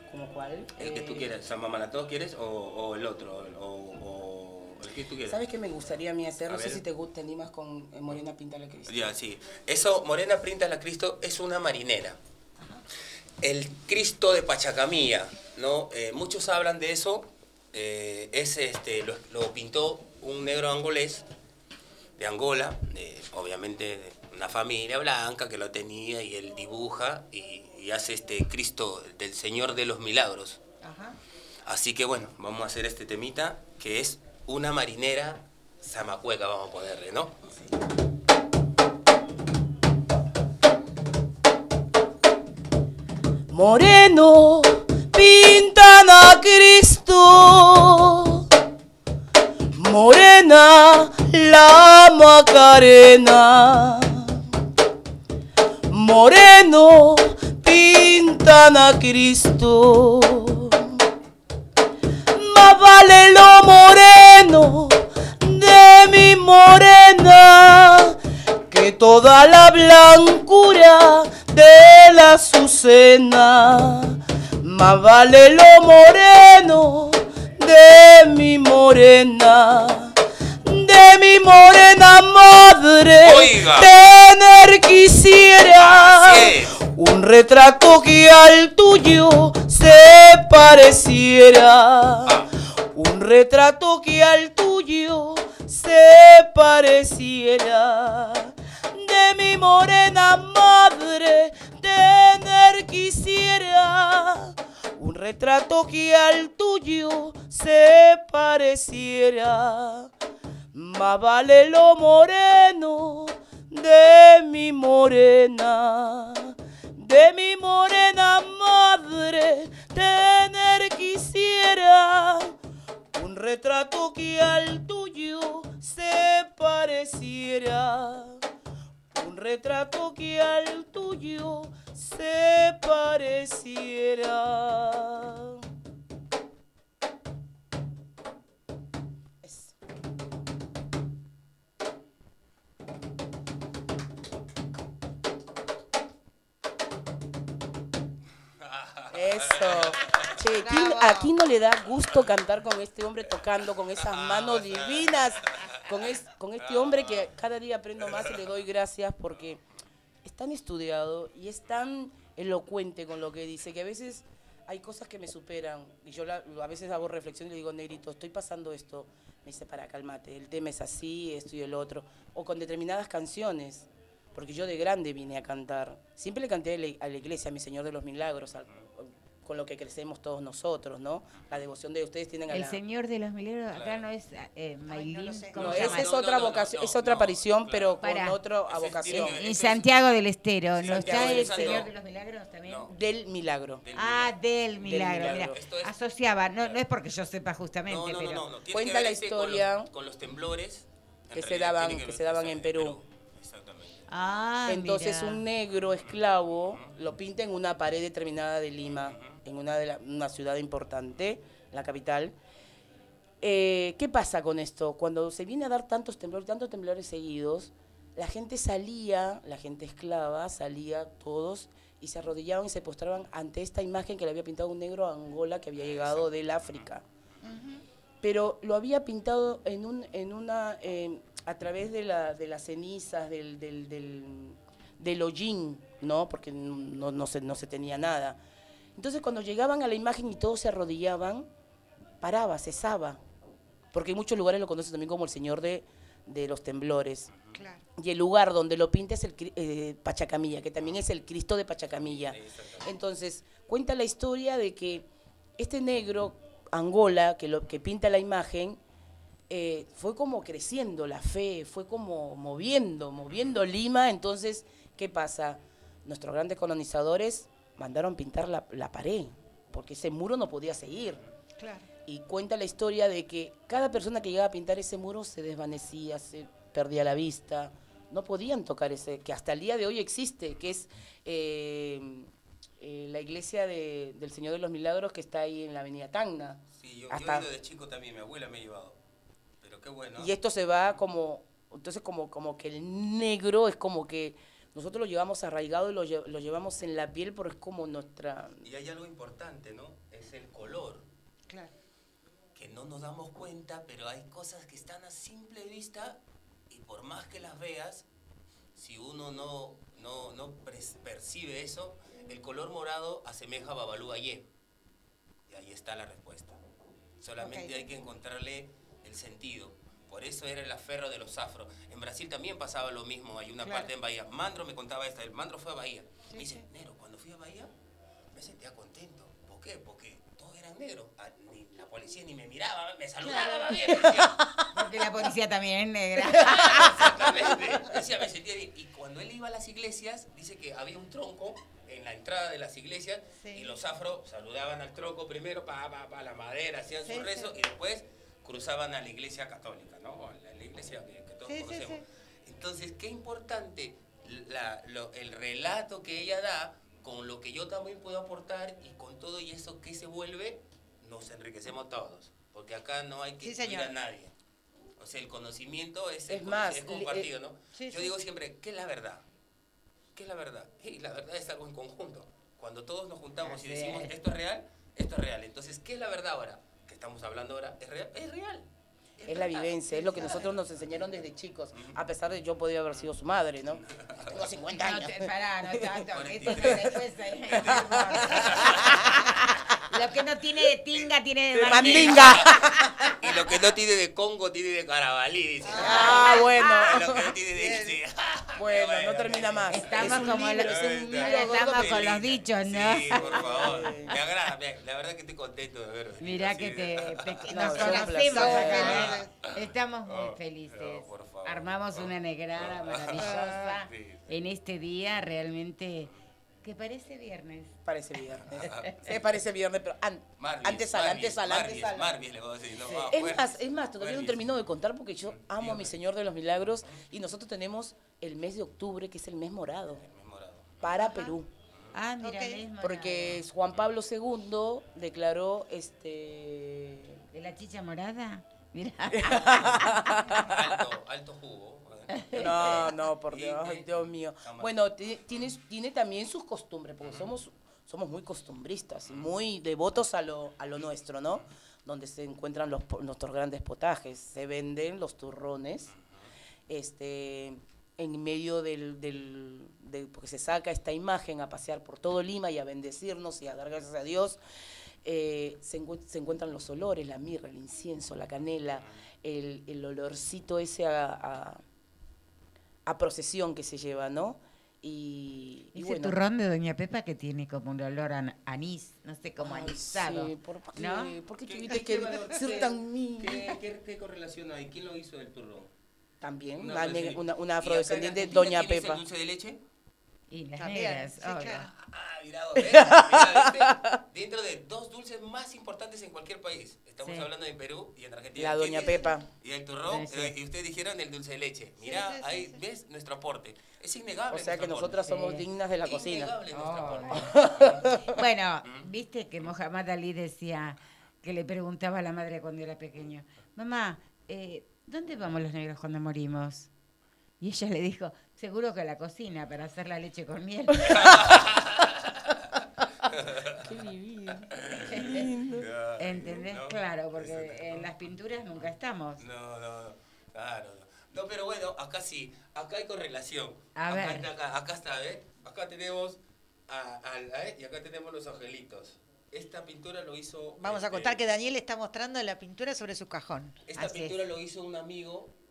¿Como cuál? El que tú Eh, quieras. San Mamanató quieres o, o el otro. O, o el que tú quieras. ¿Sabes qué me gustaría a mí hacer? A No sé si te gusta, te animas con eh, Morena Pinta la Cristo. Ya, sí. Eso, Morena Printa la Cristo, es una marinera. El Cristo de Pachacamilla, ¿no? Eh, muchos hablan de eso. eh, es este, lo, lo pintó un negro angolés de Angola, de, obviamente de una familia blanca que lo tenía y él dibuja y, y hace este Cristo del Señor de los Milagros. Ajá. Así que bueno, vamos a hacer este temita que es una marinera zamacueca, vamos a ponerle, ¿no? Moreno, pintan a Cristo. Morena, la Macarena. Moreno, pintan a Cristo. Más vale lo moreno de mi morena que toda la blancura de la azucena. Más vale lo moreno de mi morena, de mi morena madre. Oiga. Tener quisiera un retrato que al tuyo se pareciera. Un retrato que al tuyo se pareciera. De mi morena madre tener quisiera. Un retrato que al tuyo se pareciera. Más vale lo moreno de mi morena, de mi morena madre, tener quisiera un retrato que al tuyo se pareciera, un retrato que al tuyo se pareciera. Es- Eso. *laughs* Che, ¿quién- ¿a quién no le da gusto cantar con este hombre tocando con esas manos divinas? Con, es- con este hombre que cada día aprendo más y le doy gracias porque es tan estudiado y es tan elocuente con lo que dice que a veces hay cosas que me superan y yo la- a veces hago reflexión y le digo, Negrito, estoy pasando esto. Me dice, para, cálmate, el tema es así, esto y el otro. O con determinadas canciones, porque yo de grande vine a cantar. Siempre le canté a la, a iglesia, a mi Señor de los Milagros, al- con lo que crecemos todos nosotros, ¿no? La devoción de ustedes tienen a El la... Señor de los Milagros, acá no es eh, Maylin, lo sé. ¿cómo No, se esa es No, otra vocación, no, es otra no, aparición, pero Para. con otra vocación. Eso Santiago del Estero, ¿no Santiago está el. Señor de los Milagros también? No. Del milagro. Ah, del milagro, milagro. mira, Esto es- asociaba, no, no es porque yo sepa justamente, No, no, no, pero no, no. Tiene Cuenta la con historia los, con los temblores que se daban- que se daban en Perú. Exactamente. ah, Entonces mira. un negro esclavo lo pinta en una pared determinada de Lima, en una, de la- una ciudad importante, la capital. eh, ¿qué pasa con esto? Cuando se viene a dar tantos temblores, tantos temblores seguidos, la gente salía, la gente esclava, salía todos y se arrodillaban y se postraban ante esta imagen que le había pintado un negro a Angola que había llegado del África. Pero lo había pintado en, un, en una, eh, a través de, la, de las cenizas, del, del, del, del hollín, ¿no? Porque no, no, se, no se tenía nada. Entonces cuando llegaban a la imagen y todos se arrodillaban, paraba, cesaba. Porque en muchos lugares lo conocen también como el señor de, de los temblores. Claro. Y el lugar donde lo pinta es el eh, Pachacamilla, que también es el Cristo de Pachacamilla. Entonces, cuenta la historia de que este negro, Angola, que, lo, que pinta la imagen, eh, fue como creciendo la fe, fue como moviendo, moviendo Lima. Entonces, ¿qué pasa? Nuestros grandes colonizadores mandaron pintar la, la pared, porque ese muro no podía seguir Claro. y cuenta la historia de que cada persona que llegaba a pintar ese muro se desvanecía, se perdía la vista, no podían tocar ese, que hasta el día de hoy existe, que es eh, eh, la iglesia de- del Señor de los Milagros que está ahí en la avenida Tacna. Sí, yo, yo Hasta- he ido de chico también, mi abuela me ha llevado. Pero qué bueno. Y esto se va como, entonces como, como que el negro es como que nosotros lo llevamos arraigado y lo, lle- lo llevamos en la piel, pero es como nuestra... Y hay algo importante, ¿no? Es el color. Claro. que no nos damos cuenta, pero hay cosas que están a simple vista y por más que las veas, si uno no, no, no percibe eso, el color morado asemeja a Babalú Ayer. Y ahí está la respuesta. Solamente Ok. hay que encontrarle el sentido. Por eso era el aferro de los afros. En Brasil también pasaba lo mismo. Hay una Claro. parte en Bahía. Mandro me contaba esta. El Mandro fue a Bahía. Sí, me dice, sí. negro, cuando fui a Bahía me sentía contento. ¿Por qué? Porque todos eran negros. Ah, ni la policía ni me miraba, me saludaba, bien, decía. *laughs* Porque la policía también es negra. *laughs* Exactamente. Decía, me sentía bien. Y cuando él iba a las iglesias, dice que había un tronco en la entrada de las iglesias Sí. y los afros saludaban al tronco primero, pa, pa, pa, la madera, hacían su rezo y después cruzaban a la iglesia católica, ¿no? A la, la iglesia que, que todos Sí, conocemos. sí. Entonces, qué importante la- lo- el relato que ella da con lo que yo también puedo aportar y con todo y eso que se vuelve, nos enriquecemos todos. Porque acá no hay que excluir a nadie. O sea, el conocimiento es, Es el más, es compartido, ¿no? Sí, Yo digo siempre, ¿qué es la verdad? ¿Qué es la verdad? Y la verdad es algo en conjunto. Cuando todos nos juntamos y decimos, es. esto es real, esto es real. Entonces, ¿qué es la verdad ahora? Estamos hablando ahora, ¿es real? Es real. Es la verdad. vivencia, es lo que nosotros nos enseñaron desde chicos, a pesar de yo podía haber sido su madre, ¿no? Tengo 50 No años. te, pará, no tanto. *laughs* que esto 43. después. Lo que no tiene de tinga tiene de De mandinga. mandinga. Y lo que no tiene de Congo tiene de Carabalí, dice. Ah, bueno. Y lo que no tiene de... Bueno, no termina más. Estamos Es como libro, los- es libro estamos con los dichos, ¿no? Sí, por favor. *laughs* Me agrada, me- la verdad que estoy contento de verlo. Mirá que te, *laughs* te- No, nos conocemos acá. ¿eh? Estamos muy Oh, felices. no, por favor. Armamos una negrada maravillosa *laughs* Sí. en este día realmente que parece viernes. Parece viernes. *laughs* Sí, parece viernes, pero an- antes al, antes al, antes Marbies, al. Marbies, le voy a decir. No, ah, Es más, es más, todavía no Marbies. termino de contar porque yo amo a mi. Señor de los Milagros y nosotros tenemos el mes de octubre, que es el mes morado, Memorado. para Perú. Ah, mira, Ok. mismo, Porque Juan Pablo II declaró este ¿De la chicha morada? Mira. *laughs* Alto, alto jugo. No, no, por Dios, ay, Dios mío. Bueno, ti- tiene, tiene también sus costumbres, porque somos, somos muy costumbristas y muy devotos a lo, a lo nuestro, ¿no? Donde se encuentran los, nuestros grandes potajes, se venden los turrones, este, en medio del, del de- porque se saca esta imagen a pasear por todo Lima y a bendecirnos y a dar gracias a Dios. eh, se, encu- se encuentran los olores, la mirra, el incienso, la canela, el, el olorcito ese a, a- a procesión que se lleva, ¿no? Y, y Ese bueno. turrón de Doña Pepa que tiene como un olor a an- anís, no sé, como Ay, anisado. sí, ¿por qué, ¿no? ¿por qué ¿Qué- tuviste *laughs* qué que ser tan mí? ¿Qué, qué, qué correlación hay? ¿Quién lo hizo el turrón? También, Una una, una, ¿Y una acá en afrodescendiente, Doña Pepa. dulce de leche? Y las También, negras, sí, obvio. claro. Ah, mira, ¿ves? Mira, ¿viste? Dentro de dos dulces más importantes en cualquier país. Estamos Sí. hablando de Perú y en Argentina. La ¿Quién Doña? Pepa. Y el turrón, Sí, sí. eh, y ustedes dijeron el dulce de leche. Mira, sí, sí, ahí sí. ves nuestro aporte. Es innegable. O sea que nosotras somos Sí. dignas de la cocina. Innegable nuestro Oh. aporte. *laughs* Bueno, viste que Mohammad Ali decía, que le preguntaba a la madre cuando era pequeño, mamá, eh, ¿dónde vamos los negros cuando morimos? Y ella le dijo, seguro que la cocina para hacer la leche con miel. *laughs* Qué divino. *laughs* ¿Entendés? ¿no? Claro, porque en las pinturas nunca estamos. No, no, no. Claro. No, No, pero bueno, acá sí. Acá hay correlación. A acá, ver. está, Acá, acá está, ¿ves? Acá tenemos. A, a- y acá tenemos los angelitos. Esta pintura lo hizo. Vamos a este, contar que Daniel está mostrando la pintura sobre su cajón. Esta Así es. pintura lo hizo un amigo, eh,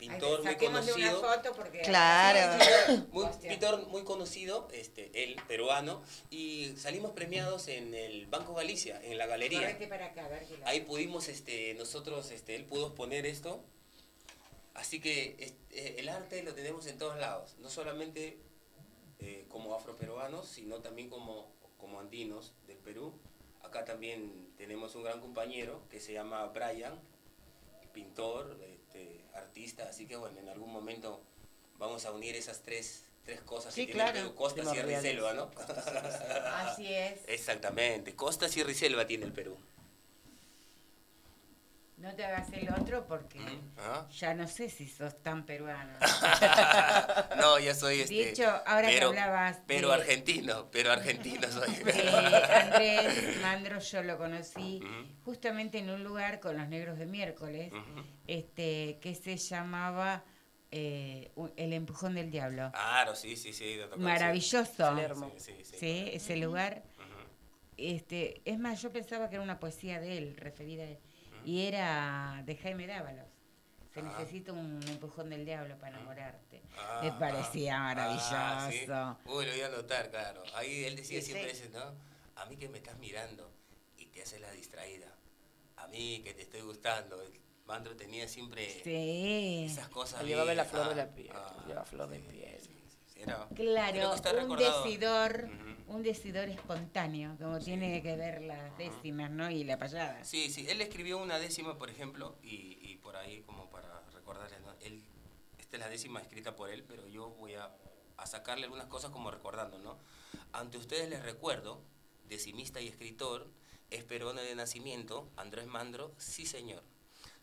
pintor muy una conocido. foto porque... Claro. *laughs* Muy, pintor muy conocido, este, él, peruano, y salimos premiados en el Banco Galicia, en la galería. Correte para acá, a ver que la- Ahí pudimos, este, nosotros, este, él pudo exponer esto. Así que este, el arte lo tenemos en todos lados, no solamente eh, como afroperuanos, sino también como, como andinos del Perú. Acá también tenemos un gran compañero que se llama Brian, pintor, artista, así que bueno, en algún momento vamos a unir esas tres, tres cosas Sí, que tiene el claro. Perú, Costa, Sierra y. Selva, ¿no? Así es. Exactamente, Costa, Sierra y Selva tiene el Perú. No te hagas el otro porque ¿Ah? ya no sé si sos tan peruano. *laughs* no, ya soy este. De hecho, ahora que pero, hablabas Pero de- argentino, pero argentino soy. *laughs* Andrés Mandro yo lo conocí justamente en un lugar con los negros de miércoles, este que se llamaba eh, El Empujón del Diablo. Claro, sí, sí, sí. Maravilloso. Sí, sí, sí. Sí, ese lugar. Este, es más, yo pensaba que era una poesía de él, referida a él. Y era de Jaime Dávalos. Se Ah. necesita un empujón del diablo para enamorarte. Ah, Me parecía ah, maravilloso. ah, sí. Uy, lo voy a anotar, claro. Ahí él decía siempre ese, ¿no? A mí que me estás mirando y te haces la distraída. A mí que te estoy gustando. El Mandro tenía siempre Sí. esas cosas. Llevaba la flor de ah, la piel. ah, Llevaba flor de sí, piel. Era- Claro, un decidor, un decidor espontáneo, como tiene que ver las décimas, ¿no? Y la payada. Sí, sí, él escribió una décima, por ejemplo, y, y por ahí como para recordarle, ¿no? Él, esta es la décima escrita por él, pero yo voy a, a sacarle algunas cosas como recordando, ¿no? Ante ustedes les recuerdo, decimista y escritor, es peruano de nacimiento, Andrés Mandro, sí señor.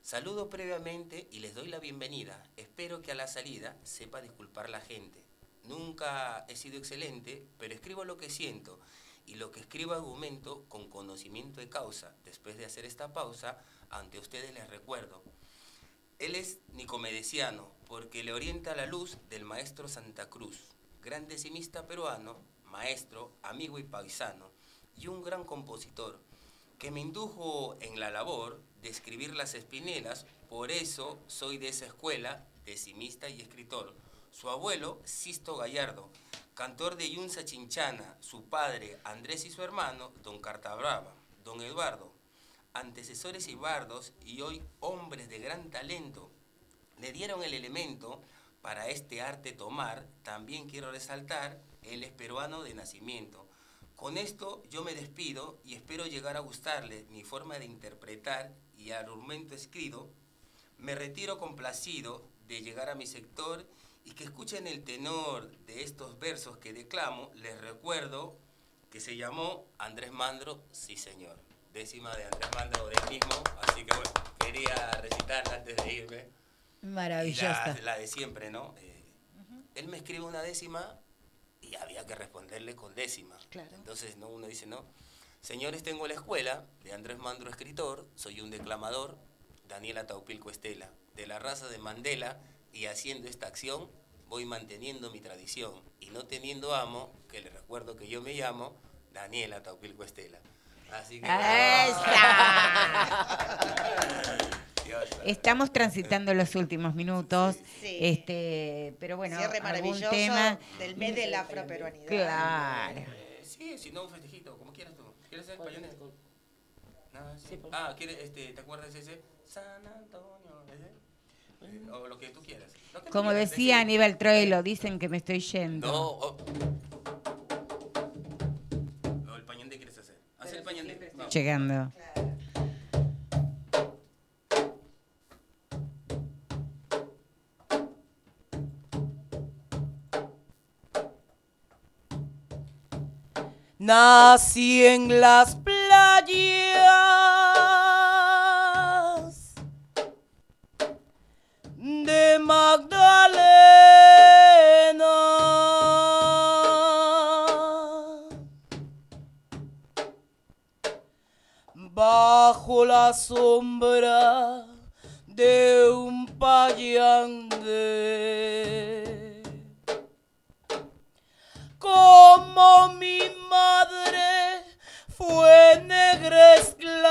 Saludo previamente y les doy la bienvenida. Espero que a la salida sepa disculpar la gente. Nunca he sido excelente, pero escribo lo que siento y lo que escribo argumento con conocimiento de causa. Después de hacer esta pausa, ante ustedes les recuerdo. Él es nicomedesiano porque le orienta la luz del maestro Santa Cruz, gran decimista peruano, maestro, amigo y paisano, y un gran compositor que me indujo en la labor de escribir las espinelas, por eso soy de esa escuela, decimista y escritor. Su abuelo, Sisto Gallardo, cantor de Yunza Chinchana, su padre, Andrés y su hermano, don Cartabrava, don Eduardo, antecesores y bardos y hoy hombres de gran talento, le dieron el elemento para este arte tomar, también quiero resaltar, él es peruano de nacimiento. Con esto yo me despido y espero llegar a gustarle mi forma de interpretar y argumento escrito. Me retiro complacido de llegar a mi sector y que escuchen el tenor de estos versos que declamo. Les recuerdo que se llamó Andrés Mandro, sí señor. Décima de Andrés Mandro del mismo, así que bueno, quería recitarla antes de irme. Maravillosa. La, la de siempre, ¿no? Eh, Él me escribe una décima y había que responderle con décima. Claro. Entonces ¿no? uno dice, no, señores, tengo la escuela de Andrés Mandro, escritor, soy un declamador, Daniela Taupilco Estela, de la raza de Mandela, y haciendo esta acción voy manteniendo mi tradición. Y no teniendo amo, que le recuerdo que yo me llamo Daniela Taupilco Estela. Así que... *laughs* Diosa. Estamos transitando los últimos minutos, Sí. este, pero bueno, Cierre algún maravilloso tema. del mes de la afroperuanidad. Claro. Eh, sí, si no un festejito, como quieras tú. ¿Quieres hacer payones? Nada, sí. Ah, ¿quieres, este, ¿te acuerdas ese? San Antonio, ese? eh, o lo que tú quieras. No Como decía que- Aníbal Troilo, dicen que me estoy yendo. No, o, o el pañandé quieres hacer. Eh. Haz el pañandé. Vamos. Llegando. Nací en las playas la sombra de un payande. Como mi madre fue negra esclava.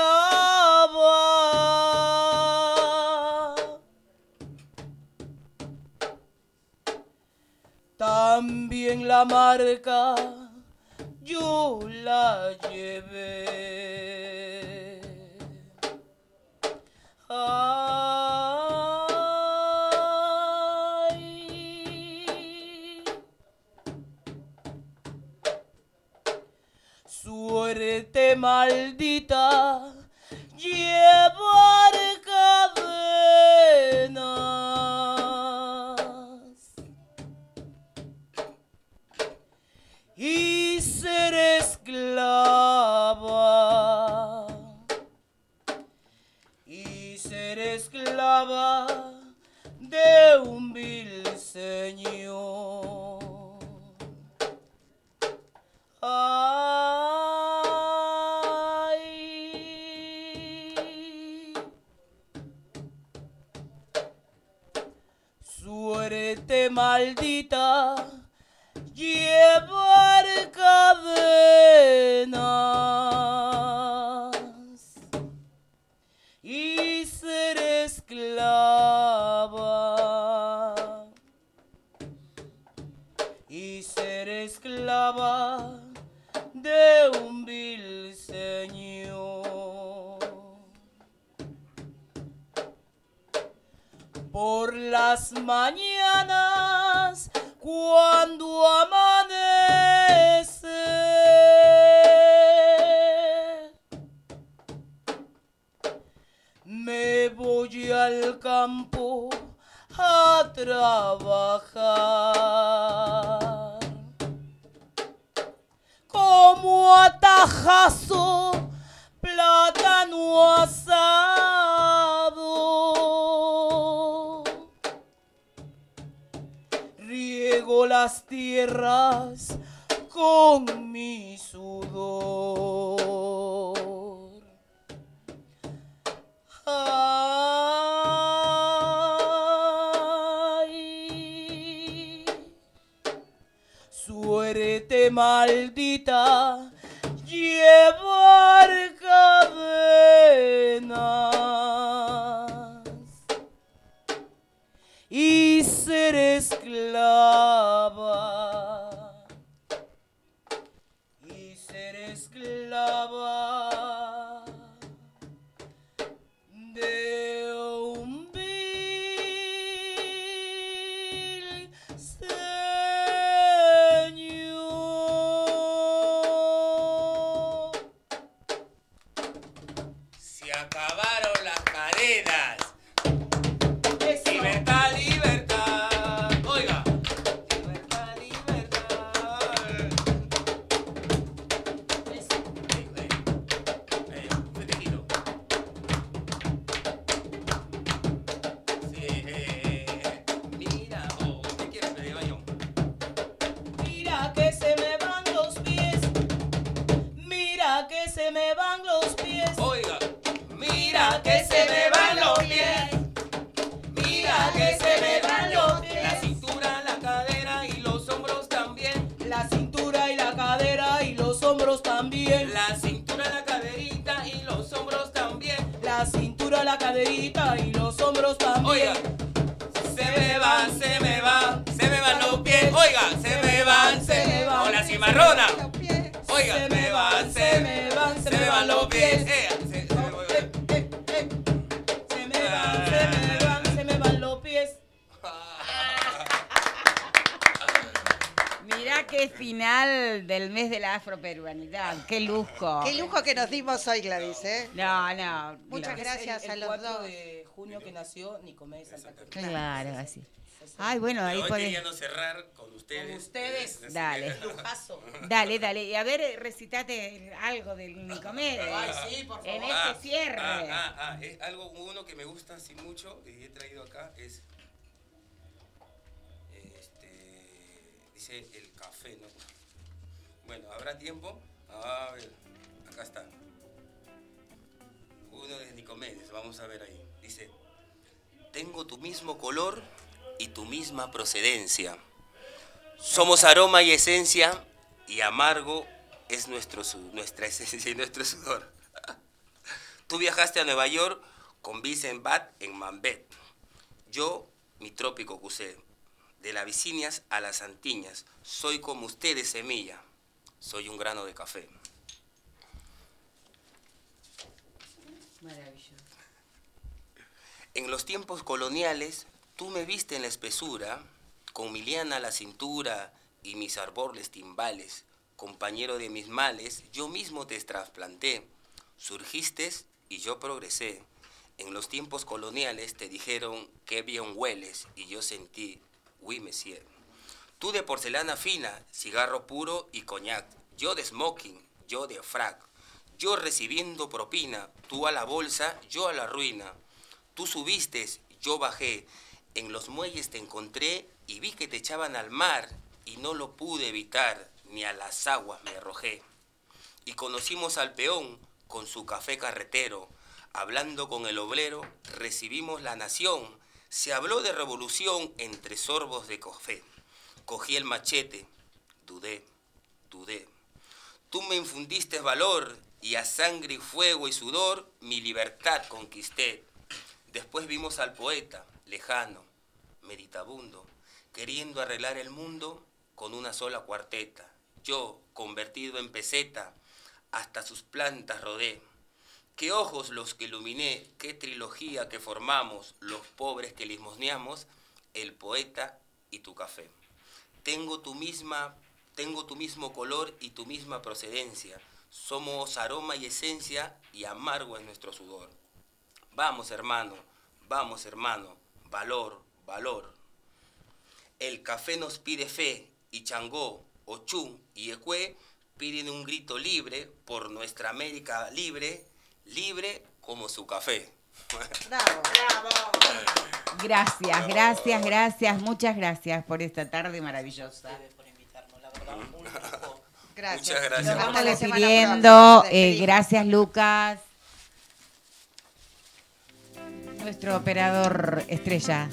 También la marca yo la llevé. Suerte maldita lleva. Señor. Ay, suerte maldita llevar cadenas. Señor. Por las mañanas, cuando amamos, que nos dimos hoy, Gladys. ¿eh? No, no. Muchas gracias a los dos. de junio que nació Nicomé Santa Cruz. Claro, así. Ay, bueno, ahí hoy cerrar con ustedes. Con ustedes. Dale. *laughs* Lujazo. Dale, dale. Y a ver, eh, recitate algo del Nicomé. Ay, sí, por favor. En ah, este cierre. Ah ah, ah, ah. Es algo, uno que me gusta así mucho y he traído acá es este, dice el café, ¿no? Bueno, ¿habrá tiempo? A ver acá. Uno de Nicomedes, vamos a ver ahí. Dice, tengo tu mismo color y tu misma procedencia. Somos aroma y esencia y amargo es nuestro, nuestra *laughs* esencia y nuestro sudor. Tú viajaste a Nueva York con Vincent Bat en Mambet. Yo, mi trópico cusé. De las Vicinias a las Antiñas. Soy como ustedes semilla. Soy un grano de café. En los tiempos coloniales, tú me viste en la espesura, con mi liana a la cintura y mis arborles timbales. Compañero de mis males, yo mismo te trasplanté. Surgiste y yo progresé. En los tiempos coloniales te dijeron que bien hueles y yo sentí, oui monsieur. Tú de porcelana fina, cigarro puro y coñac. Yo de smoking, yo de frac. Yo recibiendo propina, tú a la bolsa, yo a la ruina. Tú subiste, yo bajé. En los muelles te encontré y vi que te echaban al mar y no lo pude evitar, ni a las aguas me arrojé. Y conocimos al peón con su café carretero. Hablando con el obrero, recibimos la nación. Se habló de revolución entre sorbos de café. Cogí el machete, dudé, dudé. Tú me infundiste valor y a sangre y fuego y sudor mi libertad conquisté. Después vimos al poeta, lejano, meditabundo, queriendo arreglar el mundo con una sola cuarteta. Yo, convertido en peseta, hasta sus plantas rodé. Qué ojos los que iluminé, qué trilogía que formamos, los pobres que limosneamos, el poeta y tu café. Tengo tu misma, tengo tu mismo color y tu misma procedencia. Somos aroma y esencia y amargo es nuestro sudor. Vamos, hermano, vamos, hermano, valor, valor. El café nos pide fe y Changó, Ochú y Ecue piden un grito libre por nuestra América libre, libre como su café. Bravo. Gracias, gracias, gracias, muchas gracias por esta tarde maravillosa. Gracias. Muchas gracias. Nos vamos la despidiendo. eh, gracias, Lucas. Nuestro operador estrella.